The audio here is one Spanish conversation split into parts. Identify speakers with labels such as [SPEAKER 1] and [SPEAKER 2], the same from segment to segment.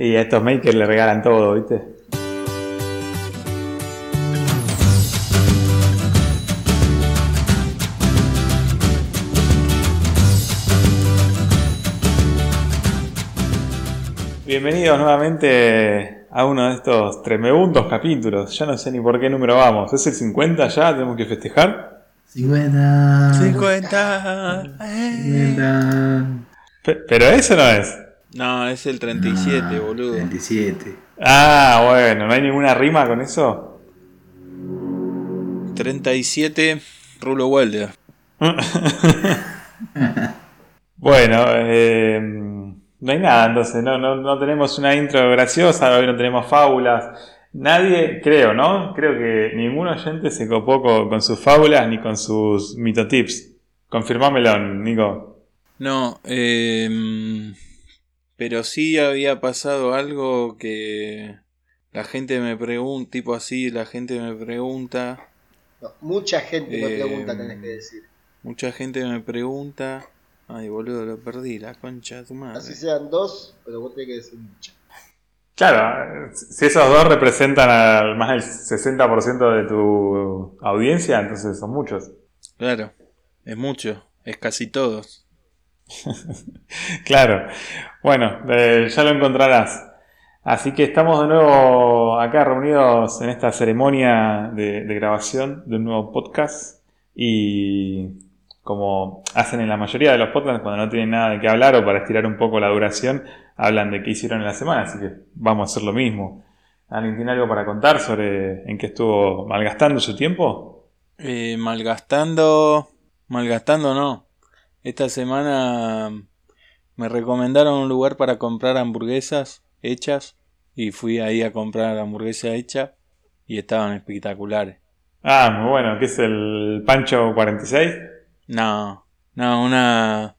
[SPEAKER 1] Y a estos makers le regalan todo, ¿viste? Bienvenidos nuevamente a uno de estos tremeundos capítulos. Ya no sé ni por qué número vamos. ¿Es el 50 ya? ¿Tenemos que festejar?
[SPEAKER 2] 50.
[SPEAKER 3] 50.
[SPEAKER 2] 50.
[SPEAKER 1] Pe- Pero eso no es.
[SPEAKER 3] No, es el 37,
[SPEAKER 2] Ah,
[SPEAKER 3] boludo.
[SPEAKER 2] 37.
[SPEAKER 1] Ah, bueno, ¿no hay ninguna rima con eso?
[SPEAKER 3] 37, Rulo Welder.
[SPEAKER 1] Bueno, eh, no hay nada, entonces no, no, no tenemos una intro graciosa, hoy no tenemos fábulas. Nadie, creo, ¿no? Creo que ningún oyente se copó con, con sus fábulas ni con sus mitotips. Confirmámelo, Nico.
[SPEAKER 3] No, eh, pero sí había pasado algo que la gente me pregunta, tipo así, la gente me pregunta,
[SPEAKER 4] No, mucha gente me
[SPEAKER 3] Eh,
[SPEAKER 4] pregunta, tenés que decir.
[SPEAKER 3] mucha gente me pregunta. Ay, boludo, lo perdí, la concha de tu madre.
[SPEAKER 4] Así sean dos, pero vos tenés que decir mucha.
[SPEAKER 1] Claro, si esos dos representan al más del 60% de tu audiencia, entonces son muchos.
[SPEAKER 3] Claro, es mucho, es casi todos.
[SPEAKER 1] Claro. Bueno, eh, ya lo encontrarás. Así que estamos de nuevo acá reunidos en esta ceremonia de, de grabación de un nuevo podcast. Y como hacen en la mayoría de los podcasts, cuando no tienen nada de qué hablar o para estirar un poco la duración, hablan de qué hicieron en la semana. Así que vamos a hacer lo mismo. ¿Alguien tiene algo para contar sobre en qué estuvo malgastando su tiempo?
[SPEAKER 3] Eh, malgastando. Malgastando no. Esta semana me recomendaron un lugar para comprar hamburguesas hechas. Y fui ahí a comprar hamburguesa hecha. Y estaban espectaculares.
[SPEAKER 1] Ah, muy bueno. ¿Qué es el Pancho 46?
[SPEAKER 3] No, no, una.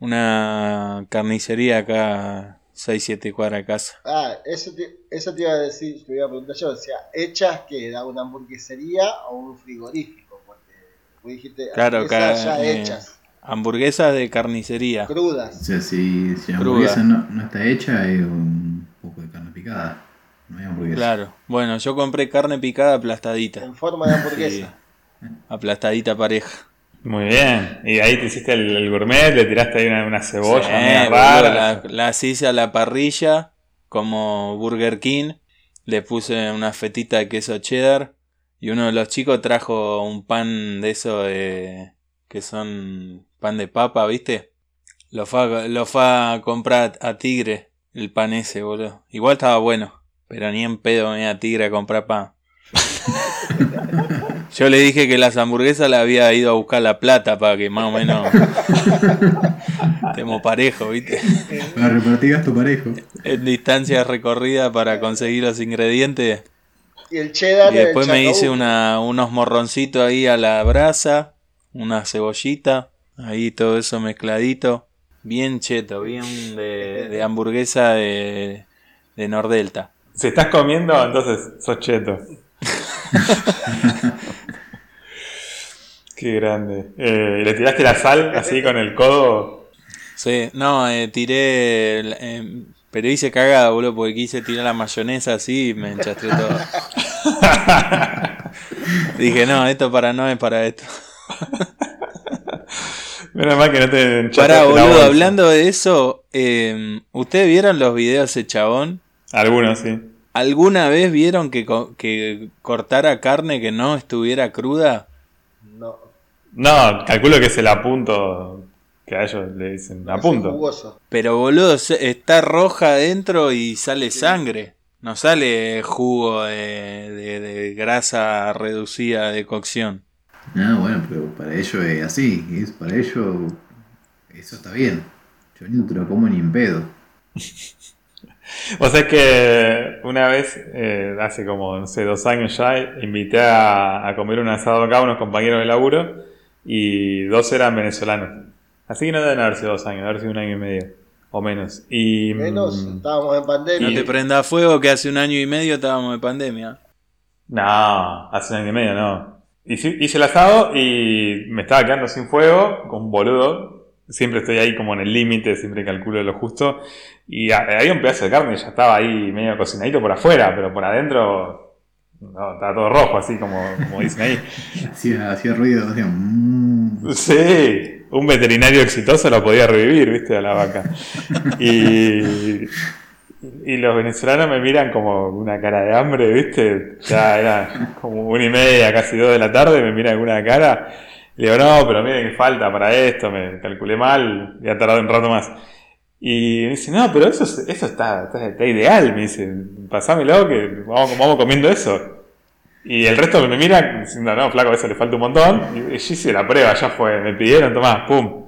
[SPEAKER 3] Una carnicería acá, 6-7 cuadras de casa.
[SPEAKER 4] Ah, eso te, eso te iba a decir, te iba a preguntar yo. O sea, hechas que era una hamburguesería o un frigorífico. Porque vos dijiste
[SPEAKER 3] Claro,
[SPEAKER 4] ya
[SPEAKER 3] eh,
[SPEAKER 4] hechas,
[SPEAKER 3] Hamburguesas de carnicería.
[SPEAKER 2] O
[SPEAKER 4] crudas.
[SPEAKER 2] sea, si, si la hamburguesa no, no está hecha, es un poco de carne picada. No hay hamburguesa.
[SPEAKER 3] Claro. Bueno, yo compré carne picada aplastadita.
[SPEAKER 4] En forma de
[SPEAKER 3] Sí,
[SPEAKER 4] hamburguesa.
[SPEAKER 3] aplastadita pareja.
[SPEAKER 1] Muy bien. Y ahí te hiciste el, el gourmet, le tiraste ahí una, una cebolla
[SPEAKER 3] Sí,
[SPEAKER 1] media
[SPEAKER 3] boludo,
[SPEAKER 1] rara.
[SPEAKER 3] la- las hice a la parrilla, como Burger King. Le puse una fetita de queso cheddar. Y uno de los chicos trajo un pan de eso de. que son pan de papa, ¿viste? Lo fue, a- lo fue a comprar a Tigre, el pan ese, boludo. Igual estaba bueno, pero ni en pedo me iba a Tigre a comprar pan. Yo le dije que las hamburguesas la había ido a buscar la plata para que más o menos estemos parejos, ¿viste?
[SPEAKER 2] Para repartir gasto parejo.
[SPEAKER 3] En distancia recorrida para conseguir los ingredientes.
[SPEAKER 4] Y el cheddar.
[SPEAKER 3] Y después
[SPEAKER 4] el
[SPEAKER 3] me hice una, unos morroncitos ahí a la brasa, una cebollita, ahí todo eso mezcladito. Bien cheto, bien de, de hamburguesa de, de Nordelta.
[SPEAKER 1] Si estás comiendo, entonces sos cheto. Qué grande. Eh, ¿Le tiraste la sal así con el codo?
[SPEAKER 3] Sí, no, eh, tiré. eh, pero hice cagada, boludo, porque quise tirar la mayonesa así y me enchastré todo. Dije, no, esto para no es para esto.
[SPEAKER 1] Menos mal que no te enchaste
[SPEAKER 3] Pará,
[SPEAKER 1] la
[SPEAKER 3] boludo, hablando de eso, eh, ¿ustedes vieron los videos de ese chabón?
[SPEAKER 1] Algunos, sí.
[SPEAKER 3] ¿Alguna vez vieron que, co- que cortara carne que no estuviera cruda?
[SPEAKER 4] No.
[SPEAKER 1] No, calculo que es el apunto que a ellos le dicen apunto.
[SPEAKER 3] Pero boludo, está roja adentro y sale sangre. No sale jugo de, de- de grasa reducida de cocción.
[SPEAKER 2] No, bueno, pero para ellos es así. Es, para ellos eso está bien. Yo ni te lo como ni en pedo.
[SPEAKER 1] O sea que una vez, eh, hace como, no sé, dos años ya, invité a, a comer un asado acá a unos compañeros de laburo y dos eran venezolanos. Así que no deben haber sido dos años, deben haber sido un año y medio o menos. Y,
[SPEAKER 4] Menos,
[SPEAKER 1] mm,
[SPEAKER 4] estábamos en pandemia.
[SPEAKER 3] No te prenda fuego que hace un año y medio estábamos en pandemia.
[SPEAKER 1] No, hace un año y medio no. Hice, hice el asado y me estaba quedando sin fuego, con un boludo. siempre estoy ahí como en el límite, siempre calculo lo justo. Y había un pedazo de carne ya estaba ahí medio cocinadito por afuera, pero por adentro no, estaba todo rojo, así como, como dicen ahí.
[SPEAKER 2] hacía, hacía ruido, hacía... mm.
[SPEAKER 1] Sí, un veterinario exitoso lo podía revivir, viste, a la vaca. Y, y los venezolanos me miran como una cara de hambre, viste. Ya era como una y media, casi dos de la tarde, me miran con una cara. Le digo, no, pero miren falta para esto, me calculé mal, voy a tardar un rato más. Y me dice, no, pero eso, es- eso está, está, está ideal, me dice, pasámelo que vamos, vamos comiendo eso. Y el resto me mira diciendo, no, flaco, eso le falta un montón. Y yo hice la prueba, ya fue, me pidieron, tomá, pum.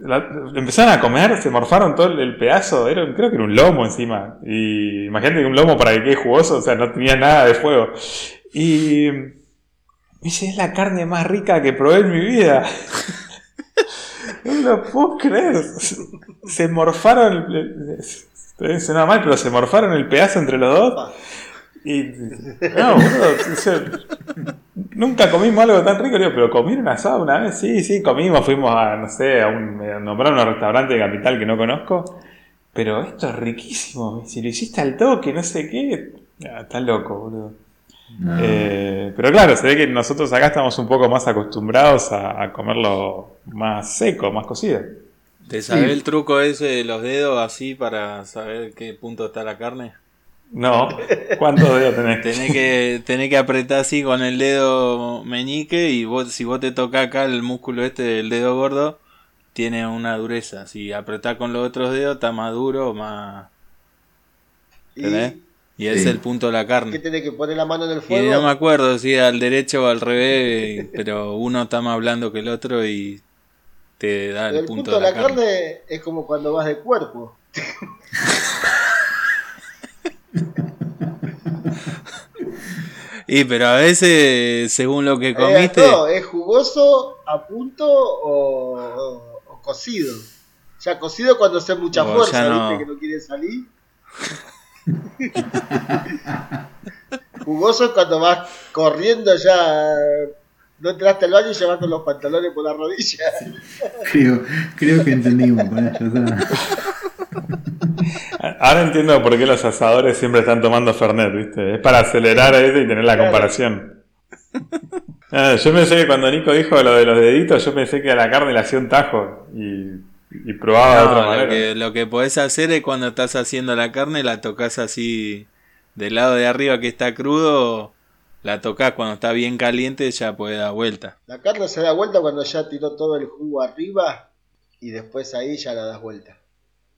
[SPEAKER 1] La- empezaron a comer, se morfaron todo el, el pedazo, era, creo que era un lomo encima. Y imagínate un lomo para que quede jugoso, o sea, no tenía nada de fuego. Y me dice, es la carne más rica que probé en mi vida. no lo puedo creer. Se morfaron, el- sonaba mal, pero se morfaron el pedazo entre los dos. Y no, boludo, o sea, nunca comimos algo tan rico, le digo, pero comieron asado una vez, sí, sí, comimos, fuimos a, no sé, a un, me nombraron un restaurante de capital que no conozco, pero esto es riquísimo, si lo hiciste al toque, no sé qué, ah, está loco, boludo.
[SPEAKER 2] No.
[SPEAKER 1] Eh, pero claro, se ve que nosotros acá estamos un poco más acostumbrados a, a comerlo más seco, más cocido.
[SPEAKER 3] ¿Te sabés el truco ese de los dedos así para saber qué punto está la carne?
[SPEAKER 1] No, ¿cuántos dedos tenés?
[SPEAKER 3] Tenés que, tenés que apretar así con el dedo meñique y vos, si vos te tocas acá el músculo este del dedo gordo, tiene una dureza. Si apretás con los otros dedos, está más duro o más... ¿Entendés?
[SPEAKER 4] Y
[SPEAKER 3] Y ese es el punto de la carne.
[SPEAKER 4] tenés que poner la mano en el
[SPEAKER 3] Y
[SPEAKER 4] fuego.
[SPEAKER 3] no me acuerdo si al derecho o al revés, pero uno está más blando que el otro y te da el,
[SPEAKER 4] el
[SPEAKER 3] punto,
[SPEAKER 4] punto de la carne es como cuando vas de cuerpo.
[SPEAKER 3] Y pero a veces, según lo que
[SPEAKER 4] Eh,
[SPEAKER 3] comiste,
[SPEAKER 4] no, es jugoso a punto o, o- o cocido. Ya cocido cuando hace mucha
[SPEAKER 3] O
[SPEAKER 4] fuerza,
[SPEAKER 3] no.
[SPEAKER 4] ¿viste? Que no quiere salir. Jugoso es cuando vas corriendo ya. No entraste al baño y con los pantalones por la rodilla.
[SPEAKER 2] Creo, creo que entendimos, para ya está.
[SPEAKER 1] Ahora entiendo por qué los asadores siempre están tomando Fernet, ¿viste? Es para acelerar eso y tener la comparación. Ah, yo pensé que cuando Nico dijo lo de los deditos, yo pensé que a la carne le hacía un tajo y, y probaba de otra
[SPEAKER 3] lo,
[SPEAKER 1] manera.
[SPEAKER 3] que, lo que podés hacer es cuando estás haciendo la carne, la tocas así del lado de arriba que está crudo, la tocas cuando está bien caliente, ya puede dar vuelta.
[SPEAKER 4] La carne se da vuelta cuando ya tiró todo el jugo arriba y después ahí ya la das vuelta.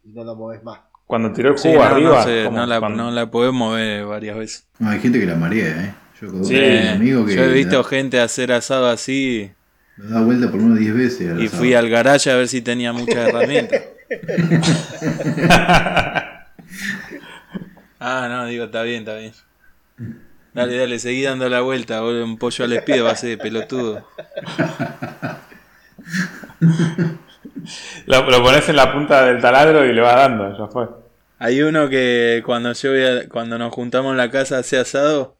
[SPEAKER 4] Y no la moves más.
[SPEAKER 1] Cuando tiró el
[SPEAKER 3] Sí,
[SPEAKER 1] jugo
[SPEAKER 3] no,
[SPEAKER 1] arriba.
[SPEAKER 3] no, sé,
[SPEAKER 1] ¿cómo?
[SPEAKER 3] no la,
[SPEAKER 1] Cuando-
[SPEAKER 3] no la podés mover varias veces.
[SPEAKER 2] No, hay gente que la marea, ¿eh? Yo
[SPEAKER 1] Sí,
[SPEAKER 2] un amigo que
[SPEAKER 3] yo he visto gente hacer asado así
[SPEAKER 2] lo da vuelta por unos 10 veces. al
[SPEAKER 3] y
[SPEAKER 2] asado.
[SPEAKER 3] fui al garage a ver si tenía muchas herramientas. Ah, no, digo, está bien, está bien. Dale, dale, seguí dando la vuelta, un pollo al espíritu va a ser pelotudo.
[SPEAKER 1] Lo, lo pones en la punta del taladro y le vas dando, ya fue.
[SPEAKER 3] Hay uno que cuando yo voy a- cuando nos juntamos en la casa a hacer asado,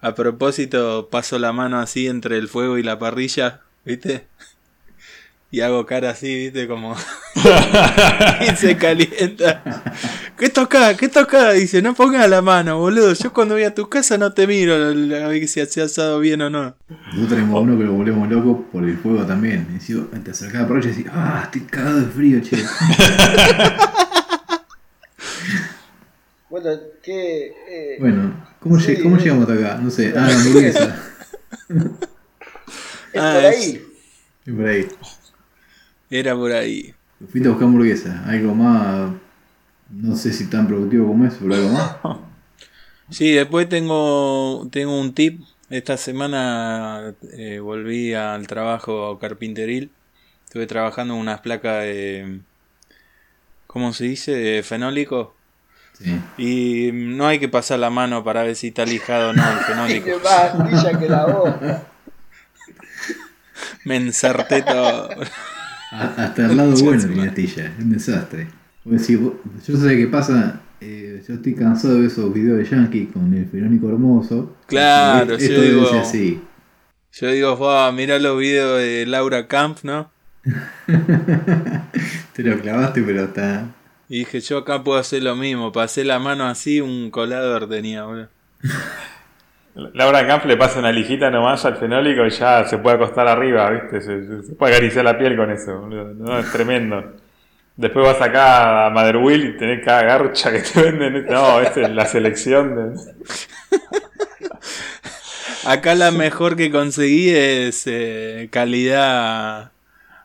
[SPEAKER 3] a propósito paso la mano así entre el fuego y la parrilla, ¿viste? Y hago cara así, ¿viste? Como... y se calienta. ¿Qué toca? ¿Qué toca? Dice, no pongas la mano, boludo. Yo cuando voy a tu casa no te miro a ver si hace asado bien o no.
[SPEAKER 2] Nosotros tenemos uno que lo volvemos loco por el fuego también. Y decía, te acercás a la parrilla y decís, ah, estoy cagado de frío, che.
[SPEAKER 4] Bueno, ¿qué? eh,
[SPEAKER 2] Bueno, ¿cómo,
[SPEAKER 4] Sí,
[SPEAKER 2] cómo
[SPEAKER 4] eh.
[SPEAKER 2] llegamos hasta acá? No sé, ah, la hamburguesa.
[SPEAKER 4] es por
[SPEAKER 3] es-
[SPEAKER 4] ahí.
[SPEAKER 2] Y por ahí.
[SPEAKER 3] Era por ahí.
[SPEAKER 2] Fuiste a buscar hamburguesa. Algo más, no sé si tan productivo como eso, pero algo más.
[SPEAKER 3] Sí, después tengo, tengo un tip. Esta semana eh, volví al trabajo carpinteril. Estuve trabajando en unas placas de. ¿Cómo se dice? De fenólico.
[SPEAKER 2] Sí.
[SPEAKER 3] Y no hay que pasar la mano para ver si está lijado o no el fenólico.
[SPEAKER 4] Tiene más astilla que la boca.
[SPEAKER 3] Me ensarté todo.
[SPEAKER 2] Hasta el lado bueno tenía astilla, es un desastre. Vos- yo sé qué pasa, eh, yo estoy cansado de ver esos videos de Yankee con el Ferónico hermoso.
[SPEAKER 3] Claro,
[SPEAKER 2] esto
[SPEAKER 3] yo digo-
[SPEAKER 2] así.
[SPEAKER 3] Yo digo, "Fua, mirá los videos de Laura Camp, ¿no?
[SPEAKER 2] Te lo clavaste, pero está.
[SPEAKER 3] Y dije, yo acá puedo hacer lo mismo. Pasé la mano así, un colador tenía, boludo.
[SPEAKER 1] Laura Camp le pasa una lijita nomás al fenólico y ya se puede acostar arriba, ¿viste? Se, se puede acariciar la piel con eso, boludo. No, es tremendo. Después vas acá a Motherwell y tenés cada garcha que te venden. No, esta es la selección de...
[SPEAKER 3] Acá la mejor que conseguí es eh, calidad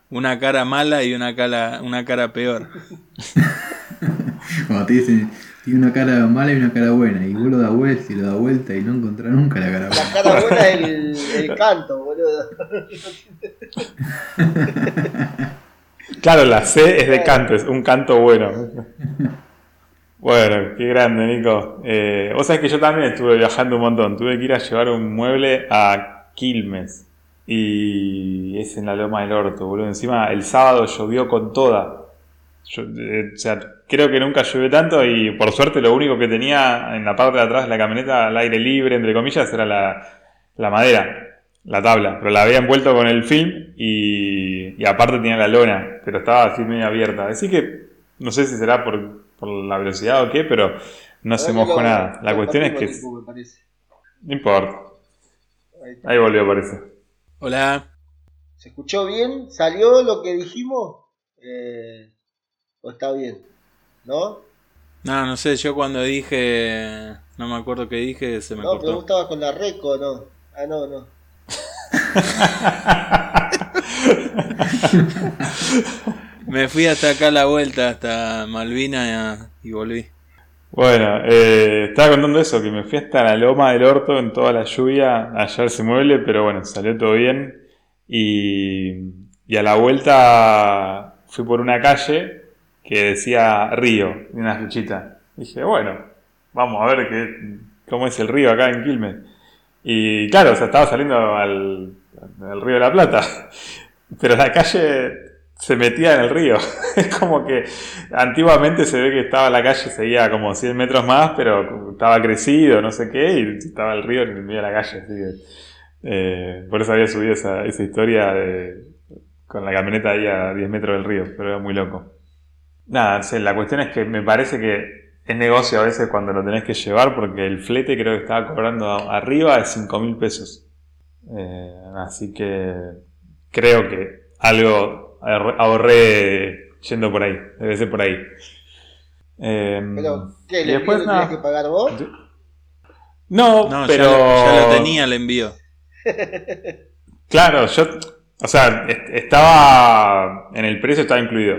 [SPEAKER 3] una cara mala y una cara, una cara peor.
[SPEAKER 2] Te dicen, tiene una cara mala y una cara buena, y vos lo das vuelta y lo das vuelta y no encontrás nunca la cara buena.
[SPEAKER 4] La cara buena es el, el canto, boludo.
[SPEAKER 1] Claro, la C es de canto, es un canto bueno. Bueno, qué grande, Nico. Eh, vos sabés que yo también estuve viajando un montón. Tuve que ir a llevar un mueble a Quilmes. Y es en la loma del orto, boludo. Encima el sábado llovió con toda. Yo, eh, o sea, creo que nunca llovió tanto y por suerte lo único que tenía en la parte de atrás de la camioneta al aire libre, entre comillas, era la, la madera, la tabla. Pero la había envuelto con el film y, y aparte tenía la lona, pero estaba así medio abierta. Así que no sé si será por, por la velocidad o qué, pero no se mojó nada. La cuestión es que... No importa.
[SPEAKER 4] Ahí.
[SPEAKER 1] Ahí volvió, parece.
[SPEAKER 3] Hola.
[SPEAKER 4] ¿Se escuchó bien? ¿Salió lo que dijimos? Eh, ¿O está bien? ¿No?
[SPEAKER 3] No, no sé, yo cuando dije. No me acuerdo qué dije, se me
[SPEAKER 4] No, pero vos
[SPEAKER 3] cortó.
[SPEAKER 4] estabas con la Reco, ¿no? Ah, no, no.
[SPEAKER 3] Me fui hasta acá a la vuelta, hasta Malvina y volví.
[SPEAKER 1] Bueno, eh, estaba contando eso, que me fui hasta la loma del orto en toda la lluvia a hallar ese mueble, pero bueno, salió todo bien. Y, y a la vuelta fui por una calle que decía río, y una flechita. Dije, bueno, vamos a ver qué, cómo es el río acá en Quilmes. Y claro, o sea, estaba saliendo al, al río de la Plata, pero la calle se metía en el río. Es como que antiguamente se ve que estaba la calle, seguía como 100 metros más, pero estaba crecido, no sé qué, y estaba el río en el medio de la calle. Así que, eh, por eso había subido esa, esa historia de- con la camioneta ahí a 10 metros del río, pero era muy loco. Nada, la cuestión es que me parece que es negocio a veces cuando lo tenés que llevar, porque el flete creo que estaba cobrando arriba de 5 mil pesos. Eh, así que creo que algo ahorré- yendo por ahí, debe ser por ahí. Eh,
[SPEAKER 4] Pero, ¿qué?
[SPEAKER 1] y
[SPEAKER 4] ¿Le
[SPEAKER 1] después
[SPEAKER 4] lo
[SPEAKER 1] nada.
[SPEAKER 4] tenías que pagar vos?
[SPEAKER 1] No,
[SPEAKER 3] No,
[SPEAKER 1] pero
[SPEAKER 3] ya, lo, ya lo tenía el envío.
[SPEAKER 1] Claro, yo, o sea, est- estaba en el precio estaba incluido.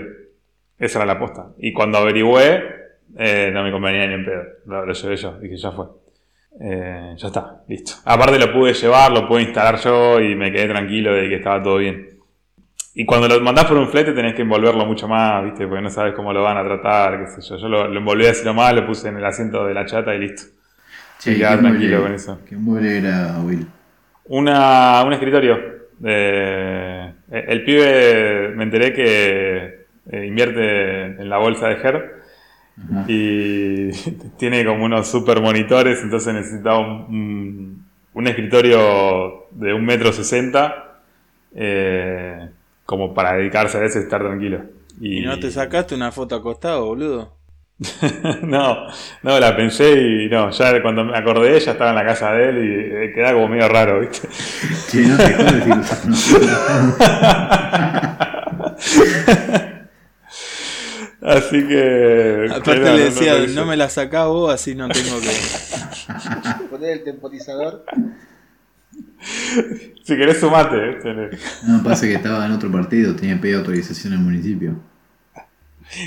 [SPEAKER 1] Esa era la aposta. Y cuando averigüé, eh, no me convenía ni en pedo. Lo, lo llevé yo, dije, ya fue. Eh, ya está, listo. Aparte lo pude llevar, lo pude instalar yo y me quedé tranquilo de que estaba todo bien. Y cuando lo mandás por un flete tenés que envolverlo mucho más, ¿viste? Porque no sabes cómo lo van a tratar, qué sé yo. Yo lo, lo envolví así nomás, lo puse en el asiento de la chata y listo. Y quedaba
[SPEAKER 2] ¿qué
[SPEAKER 1] tranquilo
[SPEAKER 2] mueble-
[SPEAKER 1] con eso.
[SPEAKER 2] ¿Qué mueble era, Will?
[SPEAKER 1] Una, un escritorio. Eh, el pibe me enteré que eh, invierte en la bolsa de
[SPEAKER 2] Ajá.
[SPEAKER 1] y tiene como unos super monitores, entonces necesitaba un, escritorio de un metro sesenta eh, como para dedicarse a eso y estar tranquilo.
[SPEAKER 3] ¿Y no te sacaste una foto acostado, boludo?
[SPEAKER 1] no, no, la pensé y no, ya cuando me acordé ya estaba en la casa de él y eh, quedaba como medio raro, ¿viste?
[SPEAKER 2] No te
[SPEAKER 1] Así que.
[SPEAKER 3] Aparte le decía,
[SPEAKER 1] no,
[SPEAKER 3] no, me la sacás vos, así no tengo que...
[SPEAKER 4] Poner el temporizador.
[SPEAKER 1] Si querés, sumate. ¿viste?
[SPEAKER 2] No, pasa que estaba en otro partido, tenía que pedir autorización al municipio.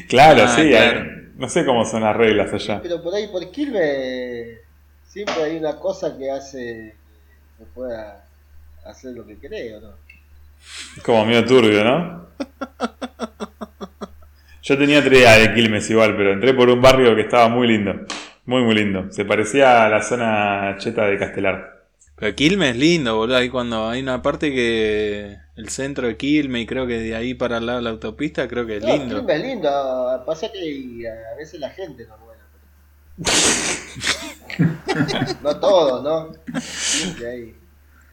[SPEAKER 1] Claro,
[SPEAKER 3] Ah,
[SPEAKER 1] sí.
[SPEAKER 3] claro.
[SPEAKER 1] hay- no sé cómo son las reglas allá.
[SPEAKER 4] Pero por ahí, por Quilmes, siempre hay una cosa que hace que pueda hacer lo que cree, ¿o no?
[SPEAKER 1] Es como medio turbio, ¿no? Yo tenía otra idea de Quilmes igual, pero entré por un barrio que estaba muy lindo. Muy, muy lindo. Se parecía a la zona cheta de Castelar.
[SPEAKER 3] Pero Quilmes es lindo, boludo. Ahí cuando hay una parte que... El centro de Quilmes y creo que de ahí para al lado de la autopista creo que es
[SPEAKER 4] No,
[SPEAKER 3] lindo.
[SPEAKER 4] Quilmes es lindo. Pasa que a veces la gente no es buena. no todos, ¿no?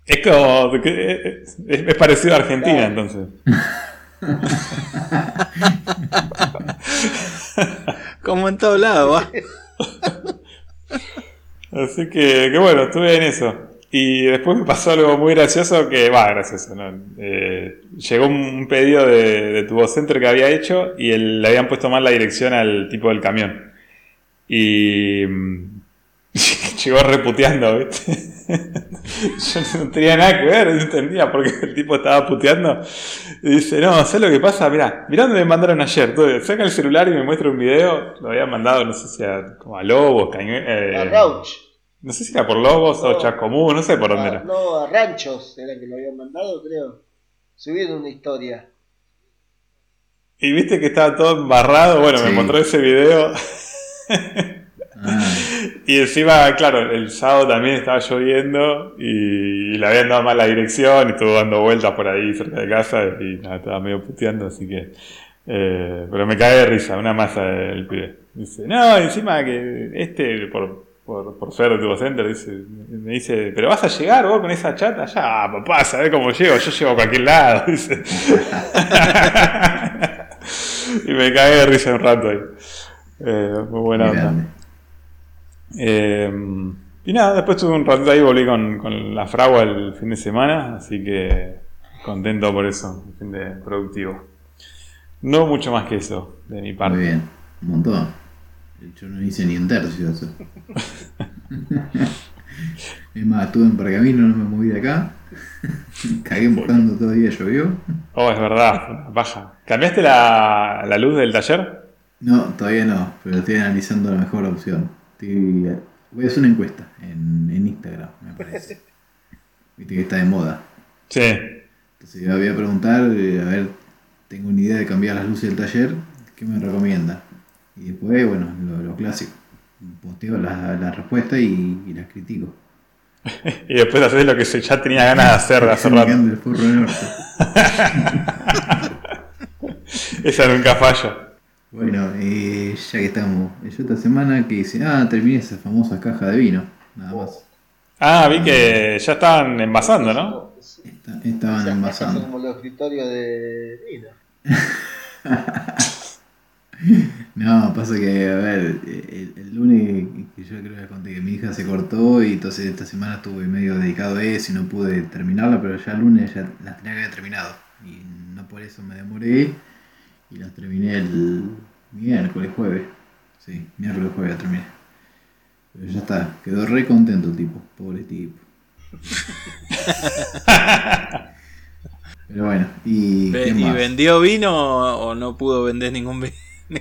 [SPEAKER 1] Es como. que- Es, es parecido a Argentina,
[SPEAKER 4] Claro.
[SPEAKER 1] entonces.
[SPEAKER 3] Como en todo lado, va.
[SPEAKER 1] Así que, que bueno, estuve en eso. Y después me pasó algo muy gracioso que, va, gracioso, ¿no? Eh, llegó un, pedido de, de Tubo que había hecho y le habían puesto mal la dirección al tipo del camión. Y mm, llegó reputeando. Yo no tenía nada que ver, no entendía por qué el tipo estaba puteando. Y dice, no, ¿sabes lo que pasa? Mirá, mirá dónde me mandaron ayer. Todo, saca el celular y me muestra un video. Lo había mandado, no sé si a, como a Lobos, Cañue- eh,
[SPEAKER 4] A Rauch.
[SPEAKER 1] no sé si era por Lobos o
[SPEAKER 4] No.
[SPEAKER 1] Chascomún, no sé por dónde era.
[SPEAKER 4] no, a Ranchos era que lo habían mandado, creo. Subieron una historia.
[SPEAKER 1] Y viste que estaba todo embarrado. Bueno, me mostró ese video.
[SPEAKER 2] Ah,
[SPEAKER 1] Y encima, claro, el sábado también estaba lloviendo y, le habían dado mal la dirección y estuvo dando vueltas por ahí cerca de casa y nada, estaba medio puteando, así que... eh, pero me cae de risa, una masa el pibe. Dice, no, encima que este, por, por, por ser de tu center, dice, me dice, pero vas a llegar vos con esa chata, ya, papá, sabés cómo llego, yo llego a cualquier lado, dice. y me cagué de risa un rato ahí. Eh, muy buena onda. Eh, y nada, después tuve un ratito ahí, volví con, con la fragua el fin de semana, así que contento por eso, un fin de productivo. No mucho más que eso, de mi parte.
[SPEAKER 2] Muy bien, un montón. Yo no hice ni un tercio de eso. es más, estuve en Pergamino, no me moví de acá. Cagué buscando todo el día, llovió.
[SPEAKER 1] Oh, es verdad, baja. ¿Cambiaste la, la luz del taller?
[SPEAKER 2] No, todavía no, pero estoy analizando la mejor opción. Estoy- voy a hacer una encuesta en, en Instagram, me parece. Viste que está de moda.
[SPEAKER 1] Sí.
[SPEAKER 2] Entonces voy a preguntar, eh, a ver, tengo una idea de cambiar las luces del taller, ¿qué me recomienda? Y después, bueno, lo, lo clásico. Posteo la, la respuesta y, y las critico.
[SPEAKER 1] Y después haces lo que se ya tenía ganas de hacer de hace rato. Esa nunca falla.
[SPEAKER 2] Bueno, eh, ya que estamos, yo esta semana que hice, ah, terminé esa famosa caja de vino, nada más.
[SPEAKER 1] Ah, vi que ya estaban envasando, ¿no?
[SPEAKER 2] Esta- estaban
[SPEAKER 4] Esas son
[SPEAKER 2] envasando.
[SPEAKER 4] como los escritorios de vino.
[SPEAKER 2] No, pasa que, a ver, el, el lunes que yo creo que conté que mi hija se cortó y entonces esta semana estuve medio dedicado a eso y no pude terminarla, pero ya el lunes ya las tenía que haber terminado. Y no por eso me demoré y las terminé el miércoles, jueves. Sí, miércoles, jueves la terminé. Pero ya está, quedó re contento el tipo, pobre tipo. Pero bueno, ¿y
[SPEAKER 3] Ve- ¿Y
[SPEAKER 2] más?
[SPEAKER 3] vendió vino o o no pudo vender ningún vino?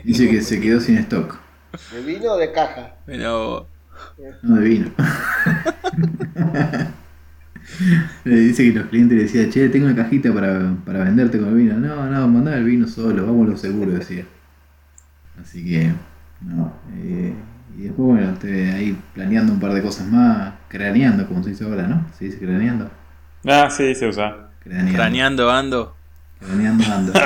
[SPEAKER 2] Dice que se quedó sin stock.
[SPEAKER 4] ¿De vino o de caja?
[SPEAKER 3] Pero
[SPEAKER 2] No, de vino. Le dice que los clientes le decían, che, tengo una cajita para, para venderte con el vino. No, no, mandá el vino solo, vamos lo seguro, decía. Así que, no. eh, y después, bueno, estoy ahí planeando un par de cosas más, craneando, como se dice ahora, ¿no? Se dice craneando.
[SPEAKER 1] Ah, sí, se usa.
[SPEAKER 2] Craneando.
[SPEAKER 3] craneando ando.
[SPEAKER 2] Craneando ando.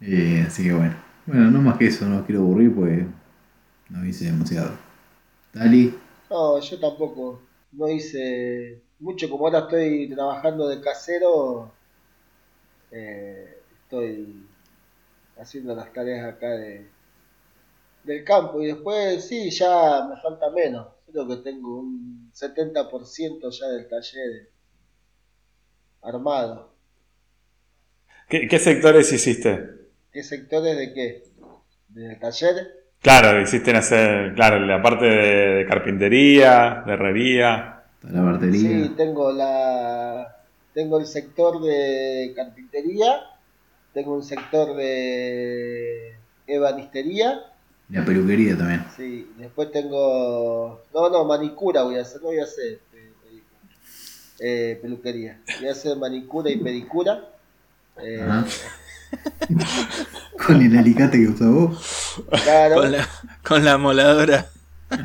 [SPEAKER 2] Eh, así que bueno. Bueno, no más que eso, no los quiero aburrir porque no hice demasiado. Dali,
[SPEAKER 4] No, yo tampoco. No hice mucho. Como ahora estoy trabajando de casero, eh, estoy haciendo las tareas acá de, del campo. Y después, sí, ya me falta menos. Creo que tengo un 70% ya del taller armado.
[SPEAKER 1] ¿Qué, qué sectores hiciste?
[SPEAKER 4] ¿Qué sectores de qué? ¿Del taller?
[SPEAKER 1] Claro, hiciste hacer, claro, la parte de, de carpintería, de herrería.
[SPEAKER 2] la bartería.
[SPEAKER 4] Sí, tengo la tengo el sector de carpintería, tengo un sector de ebanistería,
[SPEAKER 2] La peluquería también.
[SPEAKER 4] sí, después tengo no, no, manicura voy a hacer, no voy a hacer eh, pedicura. Eh, peluquería, voy a hacer manicura y pedicura. Eh,
[SPEAKER 2] Ajá. Con el alicate que usas vos.
[SPEAKER 4] claro,
[SPEAKER 3] Con la, con la moladora.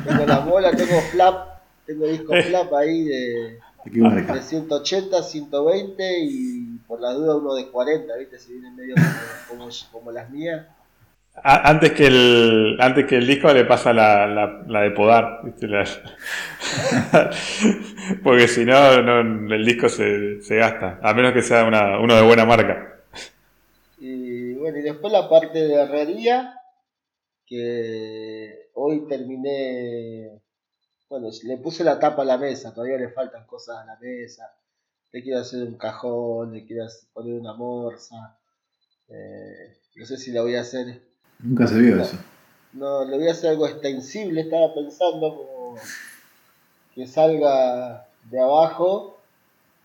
[SPEAKER 4] tengo la mola, tengo flap, tengo disco flap ahí de
[SPEAKER 2] ¿De qué marca?
[SPEAKER 4] de 180, 120 y por la duda uno de 40, ¿viste? Si vienen medio como, como, como las mías.
[SPEAKER 1] antes que el antes que el disco le pasa la, la, la de podar, ¿viste? La- porque si no, no, el disco se, se gasta, a menos que sea una, uno de buena marca.
[SPEAKER 4] Bueno, y después la parte de herrería, que hoy terminé, bueno, le puse la tapa a la mesa, todavía le faltan cosas a la mesa, le quiero hacer un cajón, le quiero poner una morsa, eh, no sé si la voy a hacer,
[SPEAKER 2] Nunca se vio eso.
[SPEAKER 4] no, le voy a hacer algo extensible, estaba pensando como que salga de abajo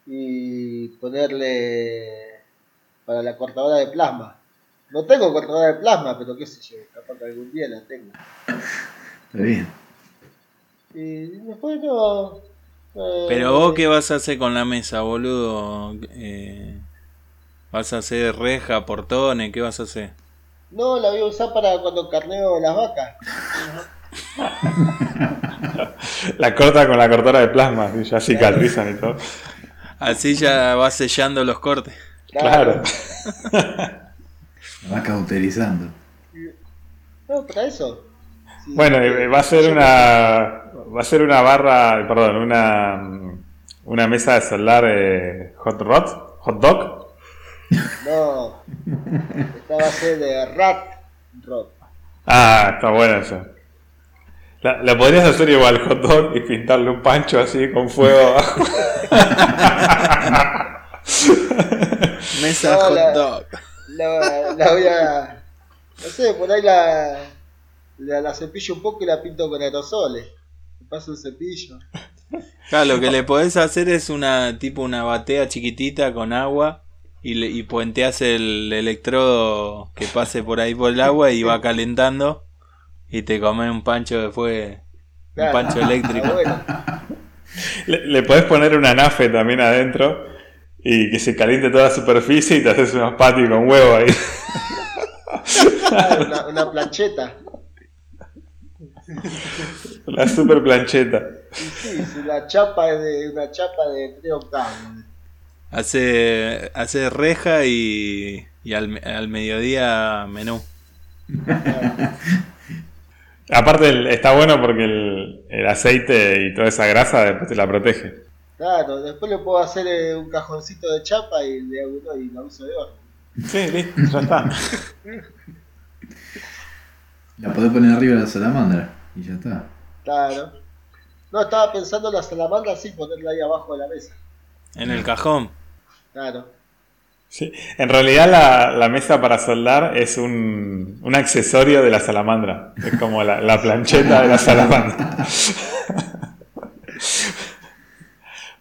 [SPEAKER 4] y ponerle para la cortadora de plasma. No tengo cortadora de plasma, pero qué sé yo, capaz que algún día la tengo.
[SPEAKER 2] Está bien.
[SPEAKER 4] Y después no. eh,
[SPEAKER 3] Pero vos qué vas a hacer con la mesa, boludo? Eh, ¿Vas a hacer reja, portones? ¿Qué vas a hacer?
[SPEAKER 4] No, la voy a usar para cuando carneo las vacas.
[SPEAKER 1] La corta con la cortadora de plasma, y ya cicatrizan y todo.
[SPEAKER 3] Así ya vas sellando los cortes.
[SPEAKER 1] Claro.
[SPEAKER 2] La va cauterizando.
[SPEAKER 4] No, para eso. Sí,
[SPEAKER 1] Bueno,
[SPEAKER 4] eh,
[SPEAKER 1] eh, va a ser una va a ser una barra, perdón, una una mesa de soldar eh, hot rod, hot dog.
[SPEAKER 4] No. Esta va a ser de rat rod.
[SPEAKER 1] Ah, está bueno eso. La, la podrías hacer igual hot dog y pintarle un pancho así con fuego abajo.
[SPEAKER 3] Mesa
[SPEAKER 4] No,
[SPEAKER 3] hot
[SPEAKER 4] la-
[SPEAKER 3] dog.
[SPEAKER 4] La, la voy a. No sé, por ahí la, la, la cepillo un poco y la pinto con aerosoles. Me paso un cepillo.
[SPEAKER 3] Claro, lo que le podés hacer es una tipo una batea chiquitita con agua y, le, y puenteás el electrodo que pase por ahí por el agua y va calentando y te comes un pancho que fue un
[SPEAKER 4] Claro.
[SPEAKER 3] pancho eléctrico.
[SPEAKER 4] Ah, bueno.
[SPEAKER 1] Le, le podés poner una nafe también adentro y que se caliente toda la superficie y te haces unos patis con huevo ahí.
[SPEAKER 4] Ah, una, una plancheta.
[SPEAKER 1] La super plancheta.
[SPEAKER 4] Y sí, si la chapa es de una chapa de 3 octavos.
[SPEAKER 3] Hace, hace reja y, y al, al mediodía menú.
[SPEAKER 1] Aparte el- está bueno porque el, el aceite y toda esa grasa después te la protege.
[SPEAKER 4] Claro, después le puedo hacer eh, un cajoncito de chapa y le hago uno y la uso de horno.
[SPEAKER 1] Sí, listo, ya está.
[SPEAKER 2] La podés poner arriba de la salamandra y ya está.
[SPEAKER 4] Claro. No, estaba pensando la salamandra así, ponerla ahí abajo de la mesa.
[SPEAKER 3] En el cajón.
[SPEAKER 4] Claro.
[SPEAKER 1] Sí. En realidad la, la mesa para soldar es un, un accesorio de la salamandra. Es como la, la plancheta de la salamandra.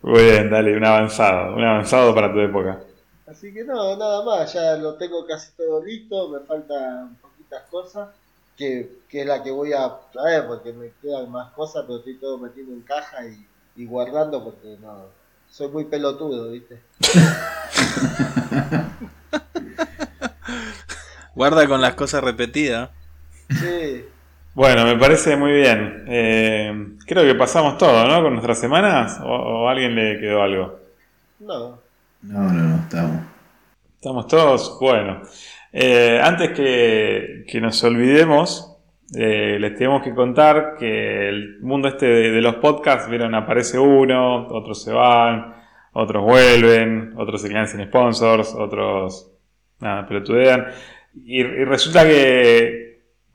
[SPEAKER 1] Muy bien, dale, un avanzado. Un avanzado para tu época.
[SPEAKER 4] Así que no, nada más, ya lo tengo casi todo listo, me faltan poquitas cosas, que, que es la que voy a traer porque me quedan más cosas, pero estoy todo metiendo en caja y, y guardando porque no, soy muy pelotudo, ¿viste?
[SPEAKER 3] Guarda con las cosas repetidas.
[SPEAKER 4] Sí,
[SPEAKER 1] Bueno, me parece muy bien. Eh, creo que pasamos todo, ¿no? Con nuestras semanas. ¿O, o a alguien le quedó algo?
[SPEAKER 4] no,
[SPEAKER 2] No, no, no, estamos.
[SPEAKER 1] ¿Estamos todos? Bueno. Eh, antes que, que nos olvidemos, eh, les tenemos que contar que el mundo este de, de los podcasts, vieron, aparece uno, otros se van, otros vuelven, otros se quedan sin sponsors, otros nada, pelotudean. Y, y resulta que,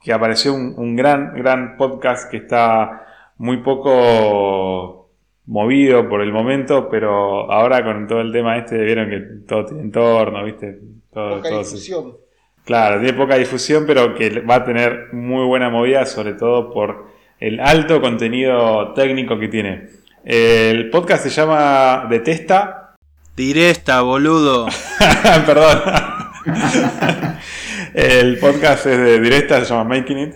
[SPEAKER 1] que apareció un, un gran, gran podcast que está muy poco movido por el momento, pero ahora con todo el tema este, vieron que todo tiene entorno, ¿viste? Todo,
[SPEAKER 4] poca
[SPEAKER 1] todo se-
[SPEAKER 4] difusión.
[SPEAKER 1] Claro, tiene poca difusión, pero que va a tener muy buena movida, sobre todo por el alto contenido técnico que tiene. El podcast se llama Detesta.
[SPEAKER 3] Directa, boludo.
[SPEAKER 1] Perdón. el podcast es de Directa, se llama Making It.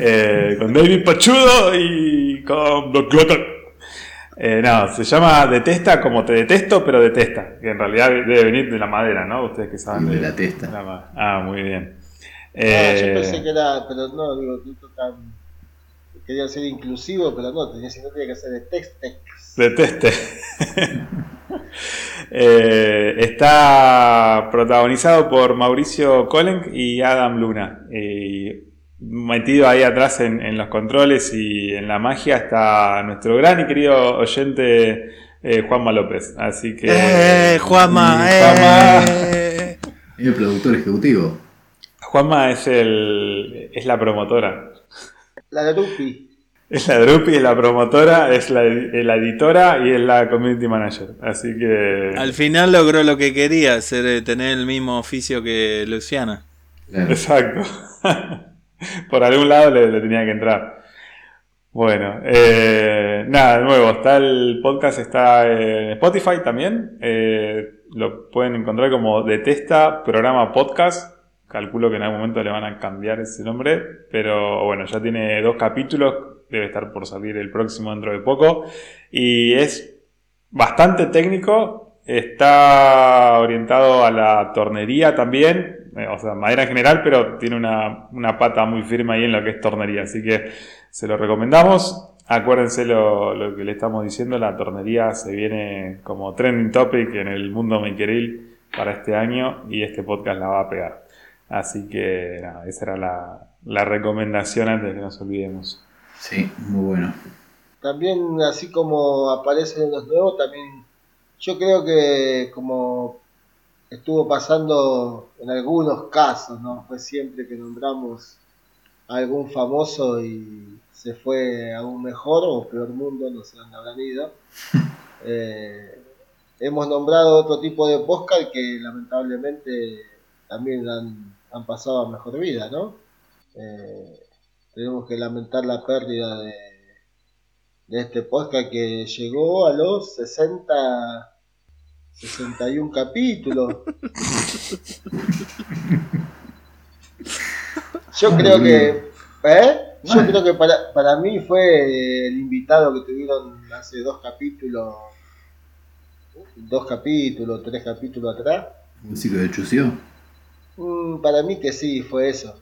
[SPEAKER 1] Eh, con David Pachudo y con Doc. Eh, no, se llama Detesta como te detesto, pero detesta. Que en realidad debe venir de la madera, ¿no? Ustedes que saben.
[SPEAKER 2] De la testa.
[SPEAKER 1] la ma- ah, muy bien.
[SPEAKER 4] Ah,
[SPEAKER 1] Eh,
[SPEAKER 4] yo pensé que era, pero no, digo, tan... Quería ser inclusivo, pero no, tenía, si no tenía que ser de text text.
[SPEAKER 1] Deteste. Eh, está protagonizado por Mauricio Kolenk y Adam Luna. Y metido ahí atrás en, en los controles y en la magia está nuestro gran y querido oyente eh, Juanma López. Así que.
[SPEAKER 3] ¡Eh, Juanma!
[SPEAKER 1] Y Juanma-
[SPEAKER 3] ¡Eh!
[SPEAKER 2] Es el productor ejecutivo.
[SPEAKER 1] Juanma es el es la promotora.
[SPEAKER 4] La de Lupi.
[SPEAKER 1] Es la Drupi, es la promotora, es la, editora y es la community manager. Así que.
[SPEAKER 3] Al final logró lo que quería, ser, eh, tener el mismo oficio que Luciana.
[SPEAKER 2] Claro.
[SPEAKER 1] Exacto. Por algún lado le, le tenía que entrar. Bueno, eh, nada, de nuevo, está el podcast, está en Spotify también. eh, lo pueden encontrar como Detesta Programa Podcast. Calculo que en algún momento le van a cambiar ese nombre, pero bueno, ya tiene dos capítulos, debe estar por salir el próximo dentro de poco. Y es bastante técnico, está orientado a la tornería también, eh, o sea, madera en general, pero tiene una, una pata muy firme ahí en lo que es tornería, así que se lo recomendamos. Acuérdense lo, lo que le estamos diciendo, la tornería se viene como trending topic en el mundo makeril para este año y este podcast la va a pegar. Así que esa era la, la recomendación antes de que nos olvidemos.
[SPEAKER 2] Sí, muy bueno.
[SPEAKER 4] También, así como aparecen en los nuevos, también yo creo que como estuvo pasando en algunos casos, no fue siempre que nombramos a algún famoso y se fue a un mejor o peor mundo, no sé dónde habrán ido. Eh, hemos nombrado otro tipo de podcast que lamentablemente también han, han pasado a mejor vida, ¿no? Eh, tenemos que lamentar la pérdida de, de este podcast que llegó a los 60 61 capítulos. Yo creo que ¿eh? Yo creo que para, para mí fue el invitado que tuvieron hace dos capítulos dos capítulos, tres capítulos atrás.
[SPEAKER 2] Músico de Chucio.
[SPEAKER 4] Mm, para mí que sí, fue eso.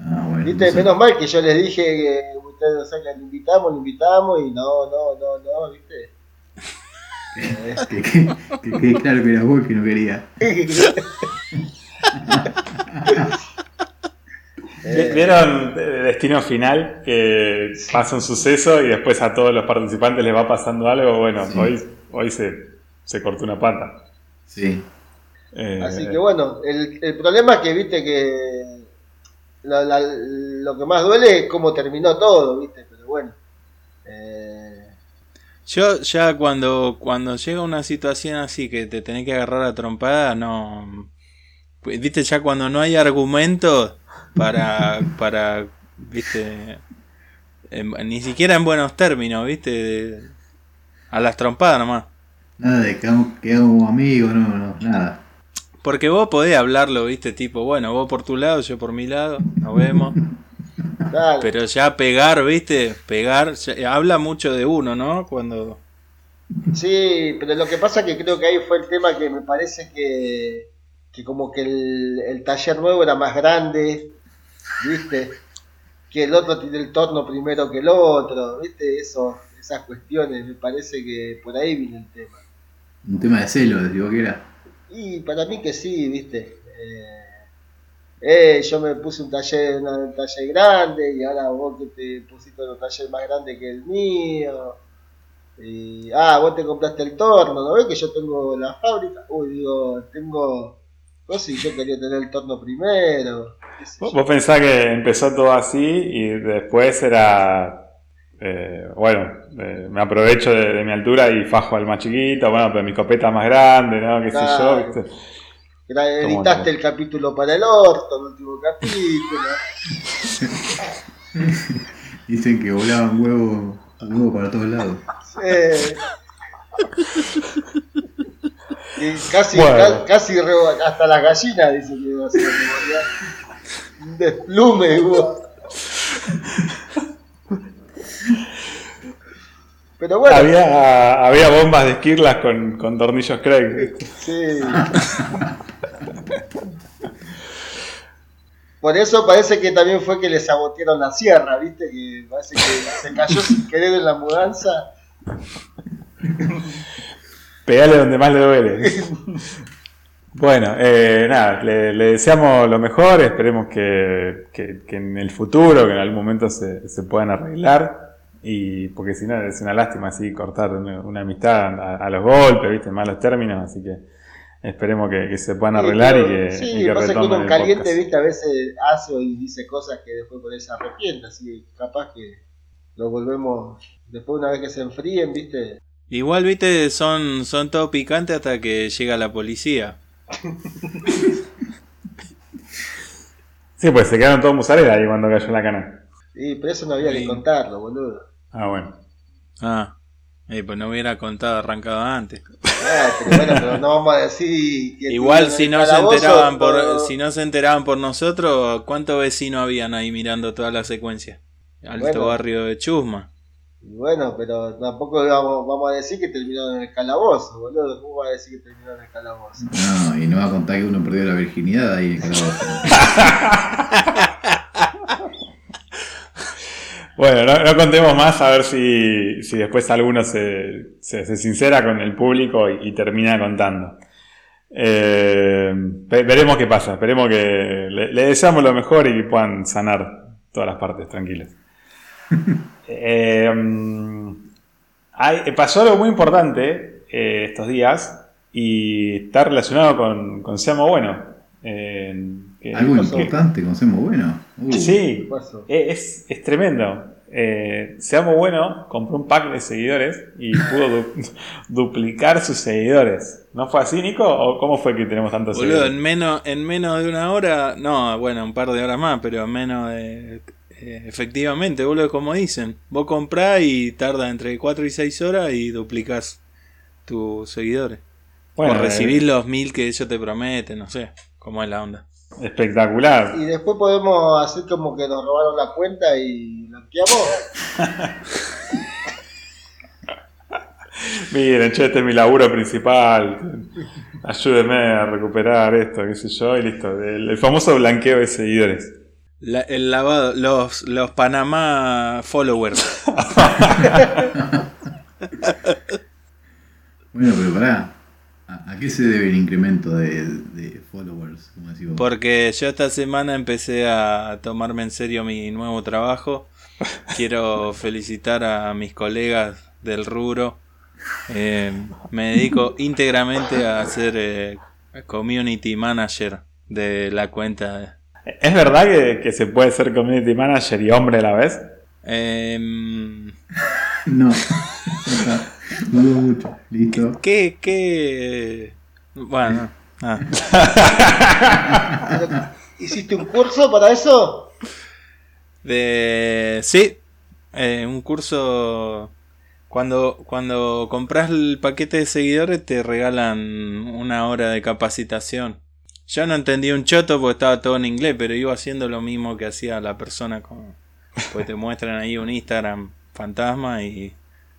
[SPEAKER 2] Ah, bueno.
[SPEAKER 4] Viste,
[SPEAKER 2] no sé.
[SPEAKER 4] menos mal que yo les dije que ustedes o sea, que lo invitamos, lo invitamos y no, no, no, no, viste. Eh,
[SPEAKER 2] Que, que, que quede claro que era vos que no quería.
[SPEAKER 1] Vi- ¿Vieron eh, Destino Final? Que pasa un suceso y después a todos los participantes les va pasando algo. Bueno,
[SPEAKER 2] Sí.
[SPEAKER 1] hoy, hoy se, se cortó una pata.
[SPEAKER 2] Sí.
[SPEAKER 1] Eh,
[SPEAKER 4] Así que bueno, el, el problema es que viste que la- la- lo que más duele es cómo terminó todo, viste, pero bueno. Eh,
[SPEAKER 3] Yo ya cuando, cuando llega una situación así que te tenés que agarrar a trompada, no... Viste, ya cuando no hay argumentos para, para viste, en- ni siquiera en buenos términos, viste, a las trompadas nomás.
[SPEAKER 2] Nada de que hagamos, que hagamos amigos, no, no, nada.
[SPEAKER 3] Porque vos podés hablarlo, viste, tipo, bueno, vos por tu lado, yo por mi lado, nos vemos. Pero ya pegar, viste, pegar, ya- habla mucho de uno, ¿no? Cuando...
[SPEAKER 4] Sí, pero lo que pasa que creo que ahí fue el tema que me parece que, que como que el, el taller nuevo era más grande, ¿viste? Que el otro tiene el torno primero que el otro, ¿viste? Eso, esas cuestiones, me parece que por ahí viene el tema.
[SPEAKER 2] Un tema de celos, digo que era.
[SPEAKER 4] Y para mí que sí, ¿viste? Eh, eh, yo me puse un taller, un taller grande y ahora vos que te pusiste un taller más grande que el mío. Y, ah, vos te compraste el torno, ¿no ves que yo tengo la fábrica? Uy, digo, tengo... Pues sí, yo quería tener el torno primero.
[SPEAKER 1] vos
[SPEAKER 4] yo.
[SPEAKER 1] vos pensás que empezó todo así y después era. eh, bueno, eh, me aprovecho de, de mi altura y fajo al más chiquito. Bueno, pero mi copeta más grande, ¿no? ¿Qué sé yo? ¿viste?
[SPEAKER 4] Gra-
[SPEAKER 1] ¿Cómo
[SPEAKER 4] Editaste
[SPEAKER 1] no?
[SPEAKER 4] el capítulo para el orto, el último capítulo.
[SPEAKER 2] Dicen que volaban huevo, huevo para todos lados.
[SPEAKER 4] Sí. Y casi,
[SPEAKER 1] Bueno.
[SPEAKER 4] ca- casi re- hasta las gallinas dicen que iba a ser. Un desplume hubo. Pero bueno,
[SPEAKER 1] Había, había bombas de esquirlas con, con tornillos Craig.
[SPEAKER 4] sí. Por eso parece que también fue que le sabotearon la sierra, ¿viste? Que parece que se cayó sin querer en la mudanza.
[SPEAKER 1] Pegale donde más le duele. bueno, eh, nada, le, le deseamos lo mejor, esperemos que, que- que en el futuro, que en algún momento se, se puedan arreglar. Y porque si no es una lástima así cortar una, una amistad a, a los golpes, viste, en malos términos, así que esperemos que, que se puedan arreglar y que,
[SPEAKER 4] Sí,
[SPEAKER 1] y que
[SPEAKER 4] pasa que uno caliente,
[SPEAKER 1] podcast.
[SPEAKER 4] viste, a veces hace y dice cosas que después por eso se arrepiente, así que capaz que lo volvemos, después una vez que se enfríen, viste,
[SPEAKER 3] Igual, viste, son, son todo picantes hasta que llega la policía.
[SPEAKER 1] Sí, pues se quedaron todos musarela ahí cuando cayó la cana.
[SPEAKER 4] Y pero eso no había
[SPEAKER 3] Sí.
[SPEAKER 4] que contarlo, boludo.
[SPEAKER 1] Ah, bueno.
[SPEAKER 3] Ah, eh, pues no hubiera contado arrancado antes.
[SPEAKER 4] Ah, pero bueno, pero no vamos a decir que
[SPEAKER 3] Igual si no se enteraban por, si no se enteraban por nosotros, ¿cuántos vecinos habían ahí mirando toda la secuencia? Alto
[SPEAKER 4] Bueno.
[SPEAKER 3] barrio de Chusma.
[SPEAKER 4] Bueno, pero tampoco vamos, vamos a decir que terminó en el calabozo, boludo. ¿Cómo va a decir que terminó en el calabozo?
[SPEAKER 2] No, y no va a contar que uno perdió la virginidad ahí en el calabozo.
[SPEAKER 1] Bueno, no, no contemos más a ver si, si después alguno se, se, se sincera con el público y, y termina contando. Eh, ve- veremos qué pasa, esperemos que le, le deseamos lo mejor y que puedan sanar todas las partes tranquilas. Eh, hay- pasó algo muy importante eh, estos días y está relacionado con, con Seamos Bueno. Que-
[SPEAKER 2] Algo
[SPEAKER 1] que-
[SPEAKER 2] importante, conocemos bueno. Uh,
[SPEAKER 1] Sí, eh, Es, es tremendo. Eh, Seamos Bueno compró un pack de seguidores y pudo du- duplicar sus seguidores. ¿No fue así, Nico? ¿O cómo fue que tenemos tantos
[SPEAKER 3] Boludo, en
[SPEAKER 1] seguidores?
[SPEAKER 3] menos, en menos de una hora, no, bueno, un par de horas más, pero en menos de... eh, efectivamente, boludo, como dicen. Vos comprás y tarda entre 4 y 6 horas y duplicás tus seguidores.
[SPEAKER 1] Bueno,
[SPEAKER 3] o recibís
[SPEAKER 1] eh,
[SPEAKER 3] los mil que ellos te prometen, no sé, cómo es la onda.
[SPEAKER 1] Espectacular.
[SPEAKER 4] Y después podemos hacer como que nos robaron la cuenta y blanqueamos.
[SPEAKER 1] Miren, che, este es mi laburo principal. Ayúdenme a recuperar esto, qué sé yo, y listo. El, el famoso blanqueo de seguidores.
[SPEAKER 3] La- el lavado, los, los Panamá followers.
[SPEAKER 2] Bueno, pero pará. ¿A, a qué se debe el incremento de, de followers? Como decís vos?
[SPEAKER 3] Porque yo esta semana empecé a tomarme en serio mi nuevo trabajo. Quiero felicitar a mis colegas del rubro. Eh, me dedico íntegramente a ser eh, community manager de la cuenta.
[SPEAKER 1] ¿Es verdad que, que se puede ser community manager y hombre a la vez?
[SPEAKER 3] Em,
[SPEAKER 2] No. No dudo mucho. Listo.
[SPEAKER 3] ¿Qué? ¿Qué? Bueno, ah.
[SPEAKER 4] ¿Hiciste un curso para eso?
[SPEAKER 3] De, sí, eh, un curso. Cuando, cuando compras el paquete de seguidores te regalan una hora de capacitación. Yo no entendí un choto porque estaba todo en inglés, pero iba haciendo lo mismo que hacía la persona. Con, pues te muestran ahí un Instagram fantasma y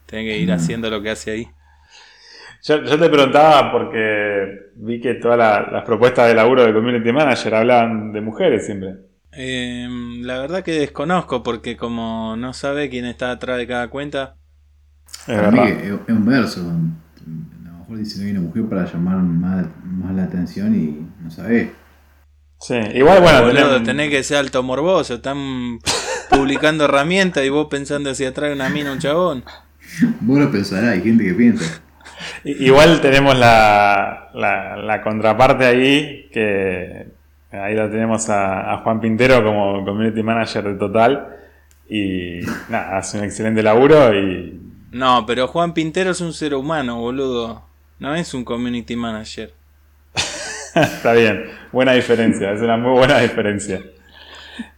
[SPEAKER 3] tenés que ir haciendo lo que hace ahí.
[SPEAKER 1] Yo, yo te preguntaba porque vi que todas la- las propuestas de laburo de community manager hablaban de mujeres siempre.
[SPEAKER 3] Eh, la verdad que desconozco porque como no sabe quién está atrás de cada cuenta,
[SPEAKER 1] Es
[SPEAKER 2] Para mí
[SPEAKER 1] verdad.
[SPEAKER 2] es, un verso. A lo mejor dice que hay una mujer para llamar más, más la atención y no sabés.
[SPEAKER 1] Sí, igual, bueno,
[SPEAKER 3] Boludo,
[SPEAKER 1] tenés-
[SPEAKER 3] tenés que ser alto morboso. Están publicando herramientas y vos pensando si atrae una mina un chabón.
[SPEAKER 2] Vos lo pensarás, hay gente que piensa.
[SPEAKER 1] Igual tenemos la, la, la contraparte ahí, que ahí lo tenemos a, a Juan Pintero como community manager de Total. Y nada, hace un excelente laburo y
[SPEAKER 3] No, pero Juan Pintero es un ser humano, boludo. No es un community manager.
[SPEAKER 1] está bien. Buena diferencia, es una muy buena diferencia.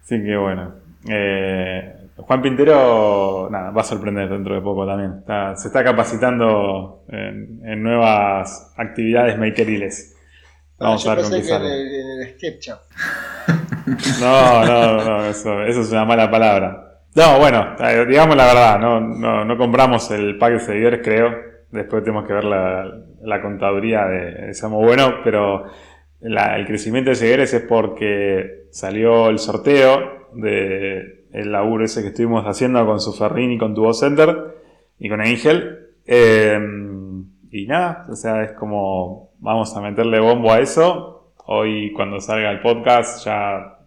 [SPEAKER 1] Así que bueno. eh, Juan Pintero, nada, va a sorprender dentro de poco también. Está- se está capacitando en, en nuevas actividades makeriles. Vamos
[SPEAKER 4] Yo
[SPEAKER 1] a ver
[SPEAKER 4] pensé
[SPEAKER 1] qué
[SPEAKER 4] que en
[SPEAKER 1] sale.
[SPEAKER 4] el, en el SketchUp.
[SPEAKER 1] No, no, no, eso, eso es una mala palabra. No, bueno, digamos la verdad, no, no, no compramos el pack de seguidores, creo. Después tenemos que ver la, la contaduría de, de Samo Bueno, pero el crecimiento de seguidores es porque salió el sorteo de el laburo ese que estuvimos haciendo con Suferrin y con Tubo Center y con Angel. Eh, y nada, o sea, es como vamos a meterle bombo a eso. Hoy cuando salga el podcast ya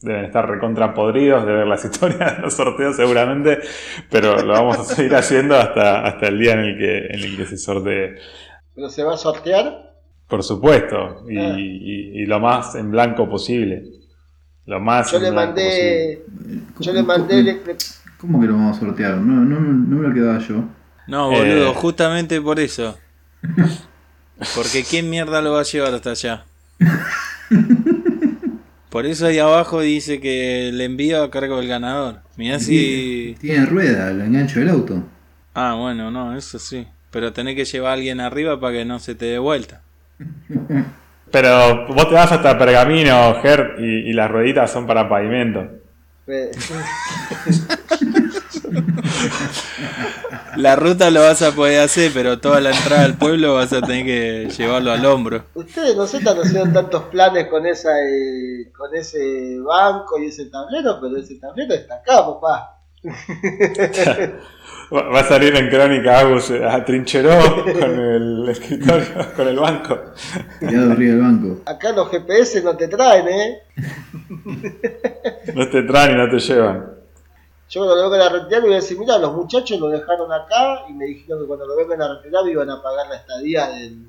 [SPEAKER 1] deben estar recontra podridos de ver las historias de los sorteos seguramente, pero lo vamos a seguir haciendo hasta, hasta el día en el, que, en el que se sortee.
[SPEAKER 4] ¿Pero se va a sortear?
[SPEAKER 1] Por supuesto, y,
[SPEAKER 4] Ah.
[SPEAKER 1] y- y lo más en blanco posible. Lo más
[SPEAKER 4] Yo
[SPEAKER 1] en
[SPEAKER 4] le
[SPEAKER 1] blanco posible.
[SPEAKER 4] mandé. Yo le mandé. le-
[SPEAKER 2] ¿Cómo que lo vamos a sortear? No, no, no me lo quedaba yo.
[SPEAKER 3] No,
[SPEAKER 1] Eh.
[SPEAKER 3] boludo, justamente por eso. Porque ¿quién mierda lo va a llevar hasta allá? Por eso ahí abajo dice que el envío a cargo del ganador. Mirá si...
[SPEAKER 2] Tiene rueda, el engancho del auto.
[SPEAKER 3] Ah, bueno, no, eso sí. Pero tenés que llevar a alguien arriba para que no se te dé vuelta.
[SPEAKER 1] Pero vos te vas hasta Pergamino, Ger, y, y las rueditas son para pavimento.
[SPEAKER 3] La ruta lo vas a poder hacer, pero toda la entrada al pueblo vas a tener que llevarlo al hombro.
[SPEAKER 4] Ustedes no sé, están haciendo tantos planes con esa eh, con ese banco y ese tablero, pero ese tablero está acá, papá.
[SPEAKER 1] Va a salir en crónica Agus eh, atrincheró con el escritorio, con el banco.
[SPEAKER 2] Tirado arriba del banco.
[SPEAKER 4] Acá los GPS no te traen, ¿eh?
[SPEAKER 1] No te traen y no te llevan.
[SPEAKER 4] Yo cuando lo vengan a retirar le voy a decir, mira, los muchachos lo dejaron acá y me dijeron que cuando lo vengan a retirar me iban a pagar la estadía del-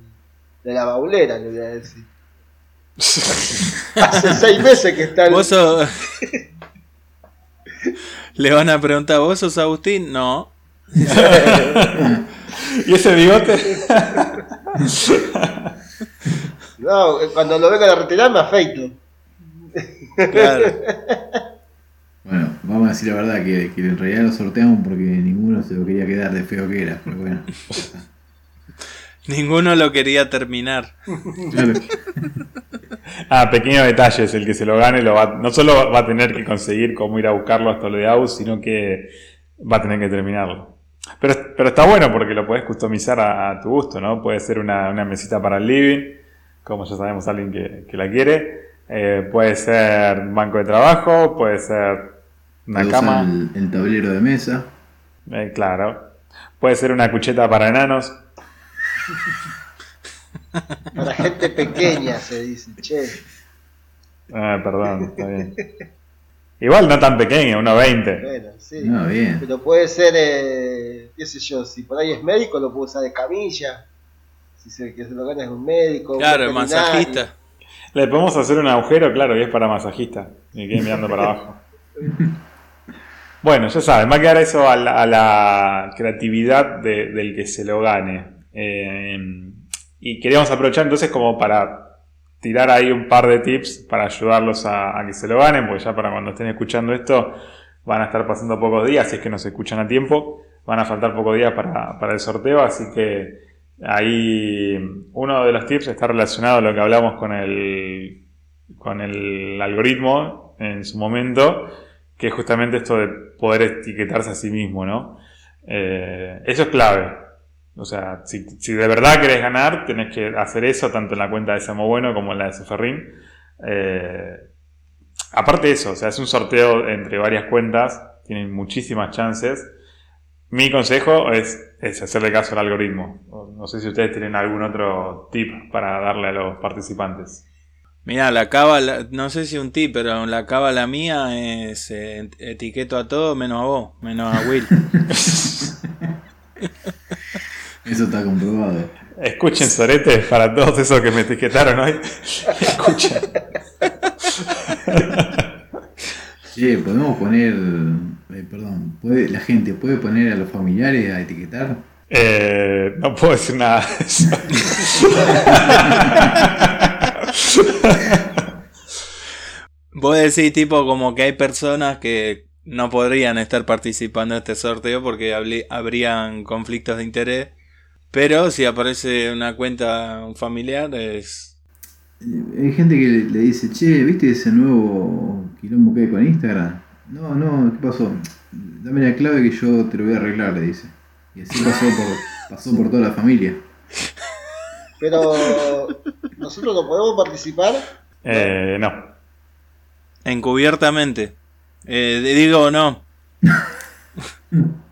[SPEAKER 4] de la baulera, le voy a decir. Hace seis meses que está el...
[SPEAKER 3] ¿Vos sos... Le van a preguntar, ¿vos sos Agustín? No.
[SPEAKER 1] ¿Y ese bigote?
[SPEAKER 4] No, cuando lo vengan a retirar me afeito.
[SPEAKER 3] Claro.
[SPEAKER 2] Bueno, vamos a decir la verdad que, que en realidad lo sorteamos porque ninguno se lo quería quedar de feo que era, pero bueno.
[SPEAKER 3] Ninguno lo quería terminar.
[SPEAKER 2] Claro.
[SPEAKER 1] Ah, pequeño detalle, es el que se lo gane, lo va, no solo va a tener que conseguir cómo ir a buscarlo hasta lo de Aus, sino que va a tener que terminarlo. Pero, pero está bueno porque lo puedes customizar a, a tu gusto, ¿no? Puede ser una, una mesita para el living, como ya sabemos alguien que, que la quiere. Eh, puede ser un banco de trabajo, puede ser una
[SPEAKER 2] Puede
[SPEAKER 1] cama,
[SPEAKER 2] el tablero de mesa.
[SPEAKER 1] eh, claro. Puede ser una cucheta para enanos.
[SPEAKER 4] Para gente pequeña se dice, che.
[SPEAKER 1] Ah, perdón, está bien. Igual no tan pequeño, 1.20.
[SPEAKER 4] Bueno, sí.
[SPEAKER 2] No, bien.
[SPEAKER 4] Pero puede ser, eh, qué sé yo, si por ahí es médico lo puede usar de camilla. Si se, que se lo gana es un médico. un
[SPEAKER 3] Claro,
[SPEAKER 4] veterinario.
[SPEAKER 3] masajista.
[SPEAKER 1] Le podemos hacer un agujero, claro, y es para masajista. Y quede mirando para abajo. Bueno, ya saben, va a quedar eso a la, a la creatividad de- del que se lo gane. Eh, y queríamos aprovechar entonces como para tirar ahí un par de tips para ayudarlos a, que se lo ganen, porque ya para cuando estén escuchando esto van a estar pasando pocos días, si es que nos escuchan a tiempo, van a faltar pocos días para, para el sorteo, así que ahí uno de los tips está relacionado a lo que hablamos con el, con el algoritmo en su momento, que es justamente esto de poder etiquetarse a sí mismo, ¿no? Eh, eso es clave. O sea, si, si de verdad querés ganar, tenés que hacer eso tanto en la cuenta de Samo Bueno como en la de Soferrín. Eh, aparte de eso, o sea, es un sorteo entre varias cuentas, tienen muchísimas chances. Mi consejo es, es hacerle caso al algoritmo. No sé si ustedes tienen algún otro tip para darle a los participantes.
[SPEAKER 3] Mira, la cábala, no sé si un tip, pero la cábala mía es eh, etiqueto a todo menos a vos, menos a Will.
[SPEAKER 2] Eso está comprobado.
[SPEAKER 1] Escuchen Sorete para todos esos que me etiquetaron hoy. Escuchen.
[SPEAKER 2] Che, podemos poner. eh, perdón, ¿puede, la gente puede poner a los familiares a etiquetar.
[SPEAKER 1] Eh, no puedo decir nada de eso.
[SPEAKER 3] Vos decís tipo como que hay personas que no podrían estar participando en este sorteo porque habrían conflictos de interés, pero si aparece una cuenta un familiar es...
[SPEAKER 2] Eh, Hay gente que le, le dice, che, ¿viste ese nuevo quilombo que hay con Instagram? No, no, ¿qué pasó? Dame la clave que yo te lo voy a arreglar, le dice. Y así pasó por, pasó por toda la familia.
[SPEAKER 4] Pero nosotros no podemos participar.
[SPEAKER 1] Eh, no.
[SPEAKER 3] Encubiertamente. Eh, digo no.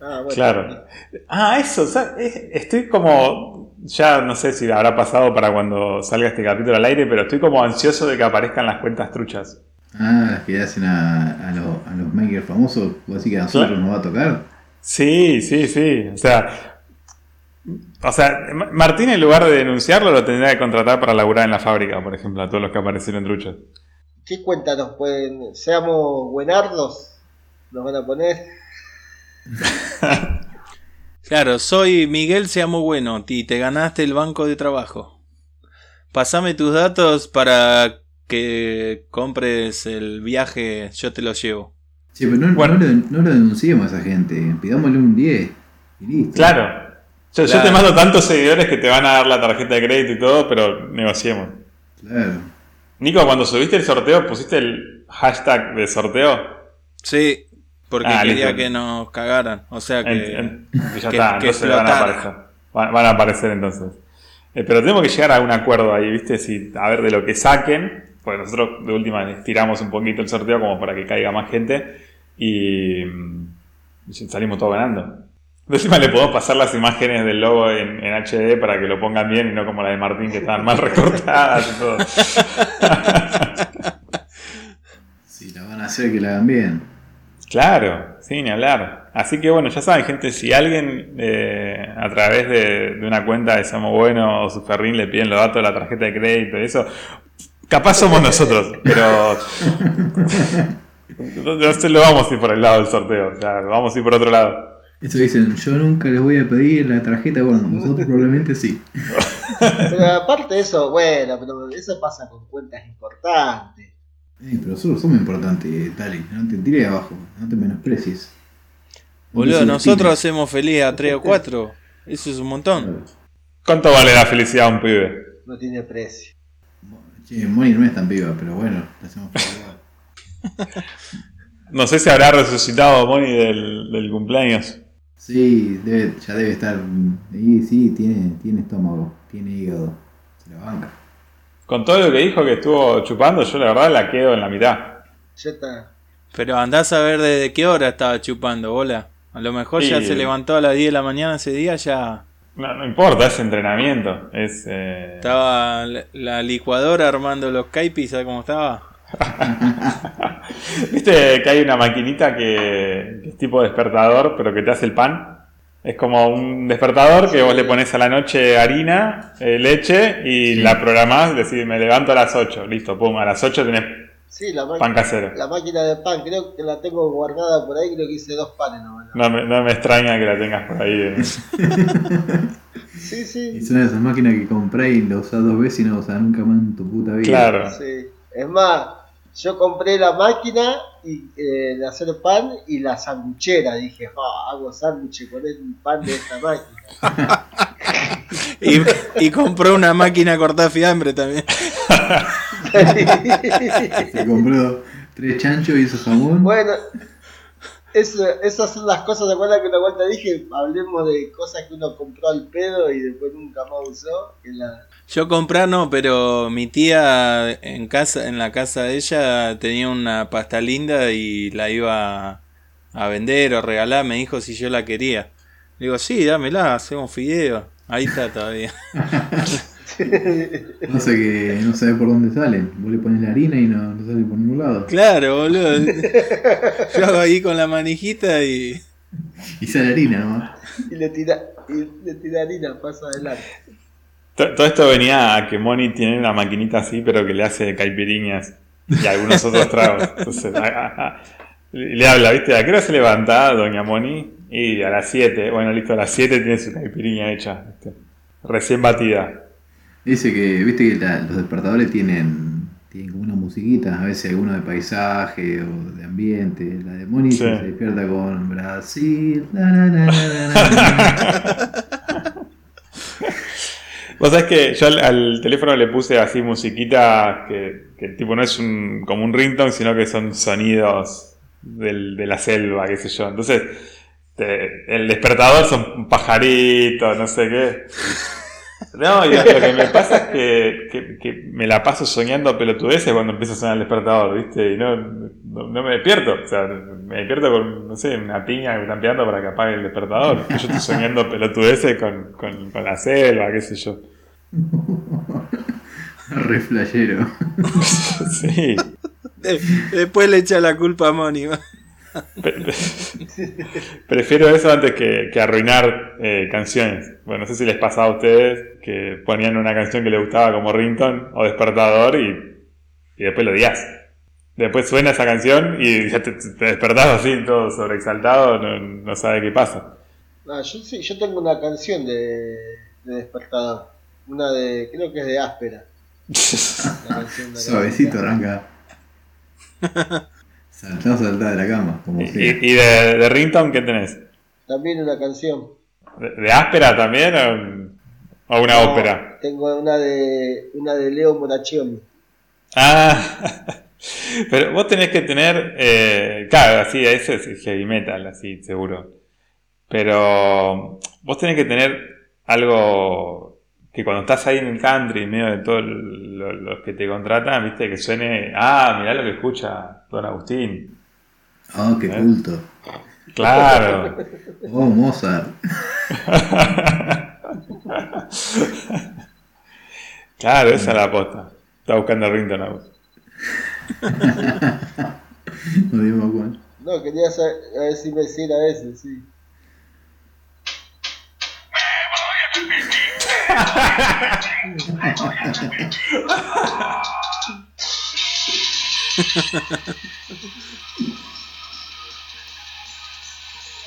[SPEAKER 4] Ah, bueno.
[SPEAKER 1] Claro. Ah, eso, o sea, es- estoy como, ya no sé si habrá pasado para cuando salga este capítulo al aire, pero estoy como ansioso de que aparezcan las cuentas truchas.
[SPEAKER 2] Ah, las que hacen a, a, lo- a los makers famosos, ¿vos decís que a nosotros
[SPEAKER 1] Claro.
[SPEAKER 2] nos va a tocar?
[SPEAKER 1] Sí, sí, sí. O sea, o sea, Ma- Martín en lugar de denunciarlo lo tendría que contratar para laburar en la fábrica, por ejemplo, a todos los que aparecieron truchos.
[SPEAKER 4] ¿Qué cuenta nos pueden? ¿Seamos buenardos? ¿Nos van a poner?
[SPEAKER 3] Claro, soy Miguel Seamo Bueno y te ganaste el banco de trabajo. Pasame tus datos para que compres el viaje, yo te lo llevo.
[SPEAKER 2] Sí, pero no,
[SPEAKER 1] Bueno.
[SPEAKER 2] no, lo, no lo denunciemos a esa gente, pidámosle un 10 y listo.
[SPEAKER 1] Claro. Yo, yo
[SPEAKER 3] Claro.
[SPEAKER 1] te mando tantos seguidores que te van a dar la tarjeta de crédito y todo, pero negociemos.
[SPEAKER 2] Claro.
[SPEAKER 1] Nico, cuando subiste el sorteo, pusiste el hashtag de sorteo.
[SPEAKER 3] Sí, porque
[SPEAKER 1] Ah,
[SPEAKER 3] quería
[SPEAKER 1] listo.
[SPEAKER 3] que nos cagaran. O sea que...
[SPEAKER 1] En- en- ya
[SPEAKER 3] que-
[SPEAKER 1] está,
[SPEAKER 3] que
[SPEAKER 1] entonces van a aparecer. Van, van a aparecer entonces. Eh, pero tenemos que llegar a un acuerdo ahí, ¿viste? Si, a ver, de lo que saquen, pues nosotros de última estiramos un poquito el sorteo como para que caiga más gente y, mm, y salimos todos ganando. De encima le podemos pasar las imágenes del logo en, en HD para que lo pongan bien y no como la de Martín que estaban mal recortadas y todo.
[SPEAKER 2] Si la van a hacer, que la hagan bien.
[SPEAKER 1] Claro, sin hablar. Así que bueno, ya saben, gente, si alguien eh, a través de, de una cuenta de Somos Bueno o Superrin le piden los datos de la tarjeta de crédito y eso, capaz somos nosotros, pero no, no se lo vamos a ir por el lado del sorteo, o sea, vamos a ir por otro lado.
[SPEAKER 2] Eso dicen, yo nunca les voy a pedir la tarjeta, bueno, nosotros probablemente sí.
[SPEAKER 4] Pero aparte de eso, bueno, pero eso pasa con cuentas importantes.
[SPEAKER 2] Eh, pero nosotros somos importantes, Tali, no te tires abajo, no te menosprecies. No
[SPEAKER 3] Boludo, nosotros hacemos feliz a 3 o 4. Eso es un montón.
[SPEAKER 1] ¿Cuánto vale la felicidad a un pibe?
[SPEAKER 4] No tiene precio.
[SPEAKER 2] Che, Moni no es tan viva, pero bueno, la hacemos feliz.
[SPEAKER 1] No sé si habrá resucitado Moni del, del cumpleaños.
[SPEAKER 2] Sí, debe, ya debe estar. Sí, sí, tiene, tiene estómago, tiene hígado. Se la banca.
[SPEAKER 1] Con todo lo que dijo que estuvo chupando, yo la verdad la quedo en la mitad.
[SPEAKER 4] Ya está.
[SPEAKER 3] Pero andás a ver desde qué hora estaba chupando, bola. A lo mejor ya se levantó a las 10 de la mañana ese día, ya
[SPEAKER 1] No, no importa, es entrenamiento. Es, eh,
[SPEAKER 3] estaba la, la licuadora armando los caipis, ¿sabes cómo estaba?
[SPEAKER 1] ¿Viste que hay una maquinita que, que es tipo despertador, pero que te hace el pan? Es como un despertador que vos le pones a la noche harina, eh, leche y
[SPEAKER 2] Sí.
[SPEAKER 1] la programás, decís, me levanto a las 8, listo, pum, a las 8 tenés
[SPEAKER 4] Sí, la,
[SPEAKER 1] pan casero.
[SPEAKER 4] la máquina de pan, creo que la tengo guardada por ahí, creo que hice dos panes nomás.
[SPEAKER 1] No me, no me extraña que la tengas por ahí. eh.
[SPEAKER 4] Sí,
[SPEAKER 2] Y
[SPEAKER 4] sí,
[SPEAKER 2] son esas máquinas que compré y la usás dos veces y no la usás nunca más en tu puta vida.
[SPEAKER 1] Claro.
[SPEAKER 4] sí. Es más, yo compré la máquina y, eh, de hacer pan y la sanguchera. Dije, "Ah, hago sándwiches con el pan de esta máquina.
[SPEAKER 3] Y, y compró una máquina cortada fiambre también.
[SPEAKER 2] Se compró tres chanchos y hizo jamón.
[SPEAKER 4] bueno, eso, esas son las cosas, ¿te acuerdas que una vuelta dije? Hablemos de cosas que uno compró al pedo y después nunca más usó. Que la...
[SPEAKER 3] Yo comprar no, pero mi tía en casa, en la casa de ella tenía una pasta linda y la iba a vender o regalar, me dijo si yo la quería. Digo, sí, dámela, hacemos fideo. Ahí está todavía.
[SPEAKER 2] Pasa que no sabes por dónde salen. Vos le pones la harina y no, no sale por ningún lado.
[SPEAKER 3] Claro, boludo. Yo hago ahí con la manijita y...
[SPEAKER 2] Y sale harina nomás.
[SPEAKER 4] y le tira, y le tira harina, pasa adelante.
[SPEAKER 1] To- Todo esto venía a que Moni tiene una maquinita así, pero que le hace caipiriñas y algunos otros tragos. Entonces, a- a- a- le habla, ¿viste? ¿A qué hora se levanta doña Moni? Y a las 7. Bueno, listo, a las 7 tiene su caipiriña hecha. ¿viste? Recién batida.
[SPEAKER 2] Dice que, viste que la- los despertadores tienen, tienen como una musiquita, a veces alguno de paisaje o de ambiente. La de Moni
[SPEAKER 1] Sí.
[SPEAKER 2] se despierta con Brasil.
[SPEAKER 1] Vos sabés que yo al, teléfono le puse así musiquita que, que tipo no es un, como un ringtone, sino que son sonidos del- de la selva, qué sé yo. Entonces, te- el despertador son pajaritos, no sé qué. No, y lo que me pasa es que, que- que me la paso soñando pelotudeces cuando empieza a sonar el despertador, ¿viste? Y no, no, no me despierto. O sea, me despierto con, no sé, una piña que me están pegando para que apague el despertador. Yo estoy soñando pelotudeces con, con, con la selva, qué sé yo.
[SPEAKER 2] Re flashero.
[SPEAKER 1] Sí.
[SPEAKER 3] De- después le echa la culpa a Moni.
[SPEAKER 1] Pre- pre- Prefiero eso antes que, que arruinar eh, canciones. Bueno, no sé si les pasaba a ustedes que ponían una canción que les gustaba como ringtone o despertador y, y después lo odias. Después suena esa canción y ya te, te despertás así, todo sobreexaltado, no, no sabe qué pasa.
[SPEAKER 4] Ah, yo sí, yo tengo una canción de, de despertador. Una de, creo que es de áspera.
[SPEAKER 2] Suavecito arranca. Saltá, saltá de la cama, como
[SPEAKER 1] y de, de ringtone qué tenés?
[SPEAKER 4] También una canción.
[SPEAKER 1] ¿De, de áspera también o, o una
[SPEAKER 4] No,
[SPEAKER 1] ópera?
[SPEAKER 4] Tengo una de una de Leo Moracchioni.
[SPEAKER 1] Ah, pero vos tenés que tener, eh, claro, así, ese es heavy metal, así, seguro. Pero vos tenés que tener algo que cuando estás ahí en el country, en medio de todos lo- los que te contratan, viste, que suene, ah, mirá lo que escucha Don Agustín.
[SPEAKER 2] Oh, qué
[SPEAKER 1] ¿Eh?
[SPEAKER 2] culto.
[SPEAKER 1] Claro.
[SPEAKER 2] Oh, Mozart.
[SPEAKER 1] Claro, esa es la aposta. Está buscando el ringtone a vos.
[SPEAKER 2] No dimos cuenta.
[SPEAKER 4] No, quería saber, a ver si me hiciera ese, sí.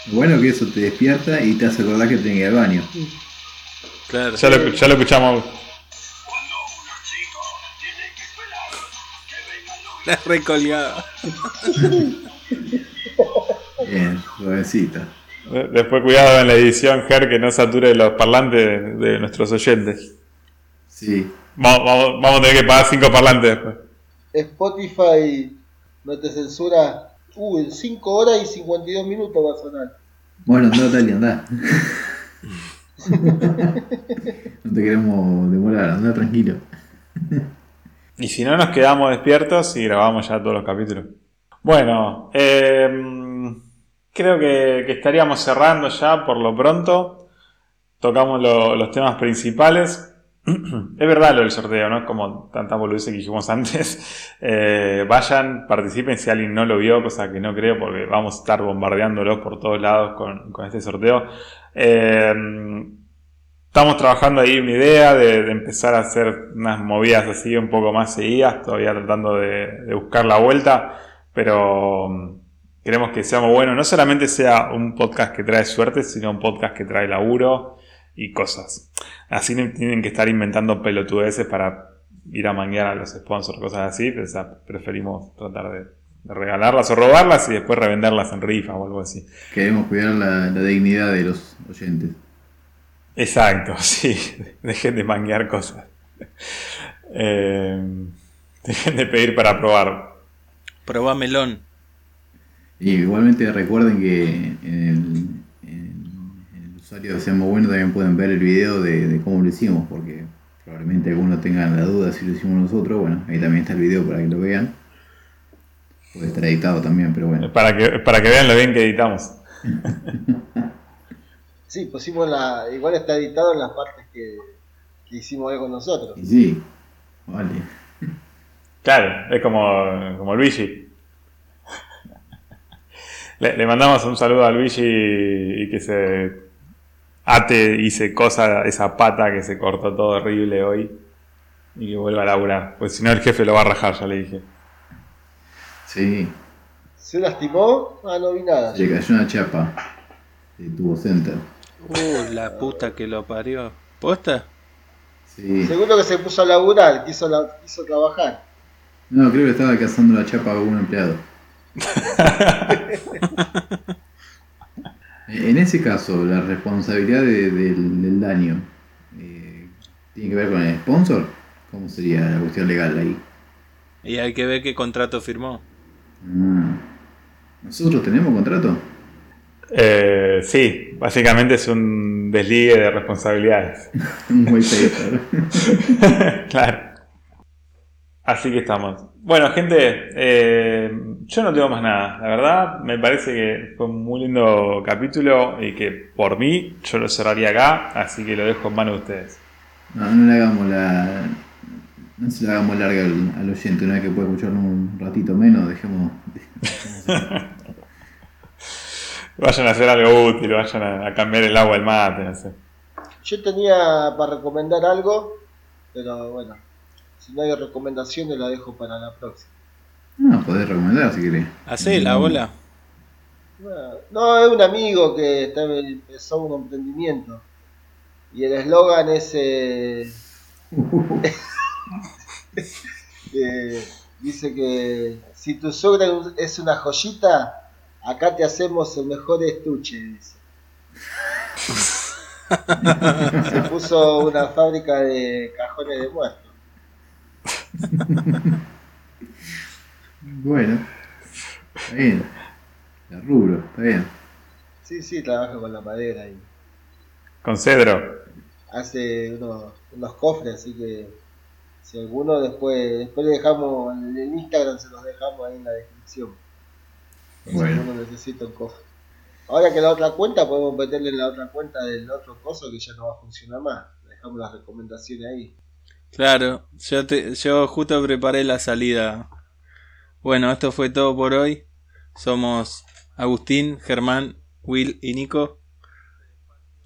[SPEAKER 2] Bueno que eso te despierta y te hace acordar que tenés que ir al baño.
[SPEAKER 3] Claro.
[SPEAKER 1] Ya lo, ya lo escuchamos.
[SPEAKER 3] La recolgada.
[SPEAKER 2] Bien, suavecito.
[SPEAKER 1] De- Después cuidado en la edición, Ger, que no sature los parlantes de nuestros oyentes.
[SPEAKER 2] Sí.
[SPEAKER 1] Vamos, vamos, vamos a tener que pagar cinco parlantes después.
[SPEAKER 4] Spotify no te censura. Uh, en 5 horas y 52 minutos va a sonar.
[SPEAKER 2] Bueno, andá, Tali, andá. no te queremos demorar, andá tranquilo.
[SPEAKER 1] Y si no, nos quedamos despiertos y grabamos ya todos los capítulos. Bueno, eh, creo que, estaríamos cerrando ya por lo pronto. Tocamos lo- los temas principales. es verdad lo del sorteo, ¿no? Como tantas boludeces que dijimos antes. Eh, vayan, participen si alguien no lo vio, cosa que no creo, porque vamos a estar bombardeándolos por todos lados con, este sorteo. Eh, Estamos trabajando ahí una idea de, empezar a hacer unas movidas así un poco más seguidas, todavía tratando de, buscar la vuelta, pero queremos que seamos buenos, no solamente sea un podcast que trae suerte, sino un podcast que trae laburo y cosas. Así no tienen que estar inventando pelotudeces para ir a manguear a los sponsors, cosas así, pero, o sea, preferimos tratar de, de regalarlas o robarlas y después revenderlas en rifa o algo así.
[SPEAKER 2] Queremos cuidar la, la dignidad de los oyentes.
[SPEAKER 1] Exacto, sí. Dejen de manguear cosas. Eh, dejen de pedir para probar.
[SPEAKER 3] Probá melón.
[SPEAKER 2] Y igualmente recuerden que en el, en el usuario de Seamos Bueno también pueden ver el video de, de cómo lo hicimos, porque probablemente algunos tengan la duda si lo hicimos nosotros. Bueno, ahí también está el video para que lo vean. Puede estar editado también, pero bueno.
[SPEAKER 1] Para que, para que vean lo bien que editamos.
[SPEAKER 4] Sí, pusimos la. Igual está editado en las partes que, que hicimos hoy con nosotros.
[SPEAKER 2] Y sí, vale.
[SPEAKER 1] Claro, es como, como Luigi. Le, le mandamos un saludo a Luigi y que se ate y se cosa esa pata que se cortó todo horrible hoy y que vuelva a laburar. Pues si no el jefe lo va a rajar, ya le dije.
[SPEAKER 2] Sí,
[SPEAKER 4] ¿Se lastimó? Ah, no vi nada.
[SPEAKER 2] le cayó una chapa de tubo center.
[SPEAKER 3] Uh, la puta que lo parió. ¿Posta?
[SPEAKER 2] Sí.
[SPEAKER 4] Seguro que se puso a laburar, quiso, la- quiso trabajar.
[SPEAKER 2] No, creo que estaba cazando la chapa a algún empleado. en ese caso, la responsabilidad de- del, del daño eh, tiene que ver con el sponsor. ¿Cómo sería la cuestión legal ahí?
[SPEAKER 3] Y hay que ver qué contrato firmó.
[SPEAKER 2] Ah. ¿Nosotros tenemos contrato?
[SPEAKER 1] Eh, sí, básicamente es un desligue de responsabilidades.
[SPEAKER 2] Un white
[SPEAKER 1] claro. Así que estamos. Bueno, gente, eh, yo no tengo más nada. La verdad, me parece que fue un muy lindo capítulo y que por mí yo lo cerraría acá, así que lo dejo en manos de ustedes.
[SPEAKER 2] No, no le hagamos la. No se la hagamos larga al, al oyente, una vez que puede escucharlo un ratito menos, dejemos.
[SPEAKER 1] Vayan a hacer algo útil, vayan a, a cambiar el agua del mate, no sé.
[SPEAKER 4] Yo tenía para recomendar algo, pero bueno, si no hay recomendaciones la dejo para la próxima.
[SPEAKER 2] No, podés recomendar si querés.
[SPEAKER 3] Hacé la bola.
[SPEAKER 4] No, es un amigo que está- empezó un emprendimiento. Y el eslogan es... eh, eh, dice que si tu suegra es una joyita, acá te hacemos el mejor estuche. Dice. Se puso una fábrica de cajones de muertos.
[SPEAKER 2] Bueno, está bien. La rubro, está bien.
[SPEAKER 4] Sí, sí, trabaja con la madera y
[SPEAKER 1] Con cedro.
[SPEAKER 4] hace unos, unos cofres, así que si alguno después, después le dejamos en el Instagram, se los dejamos ahí en la descripción. Si
[SPEAKER 2] Bueno.
[SPEAKER 4] alguno necesita un cofre. Ahora que la otra cuenta, podemos meterle en la otra cuenta del otro coso que ya no va a funcionar más. Dejamos las recomendaciones ahí.
[SPEAKER 3] Claro, yo, te, yo justo preparé la salida. Bueno, esto fue todo por hoy. Somos Agustín, Germán, Will y Nico.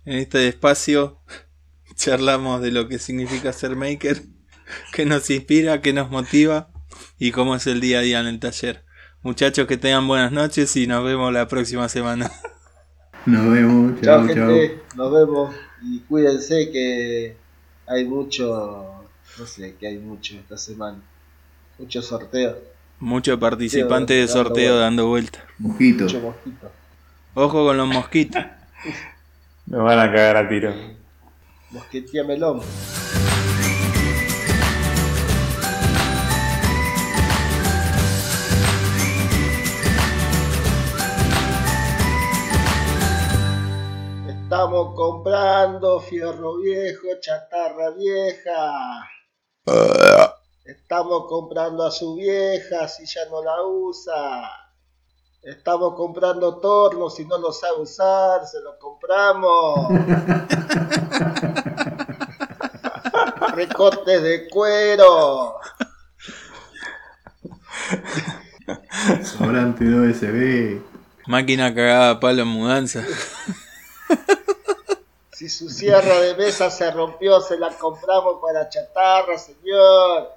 [SPEAKER 3] En este espacio charlamos de lo que significa ser maker, qué nos inspira, qué nos motiva y cómo es el día a día en el taller. Muchachos, que tengan buenas noches y nos vemos la próxima semana.
[SPEAKER 2] Nos vemos,
[SPEAKER 4] Chao,
[SPEAKER 2] chao, chao.
[SPEAKER 4] gente, nos vemos y cuídense que hay mucho, no sé, que hay mucho esta semana. Muchos sorteos,
[SPEAKER 3] Muchos participantes de sorteo
[SPEAKER 4] vuelta.
[SPEAKER 3] dando vueltas.
[SPEAKER 2] Mosquito.
[SPEAKER 4] mucho mosquito.
[SPEAKER 3] Ojo con los mosquitos.
[SPEAKER 1] Me van a cagar a tiro.
[SPEAKER 4] Mosquetía melón. Estamos comprando fierro viejo, chatarra vieja. Estamos comprando a su vieja si ya no la usa. Estamos comprando tornos si no lo sabe usar, se lo compramos. Recortes de cuero.
[SPEAKER 2] Sobrante de OSB.
[SPEAKER 3] Máquina cagada a palo en mudanza.
[SPEAKER 4] Si su sierra de mesa se rompió, se la compramos para chatarra, señor.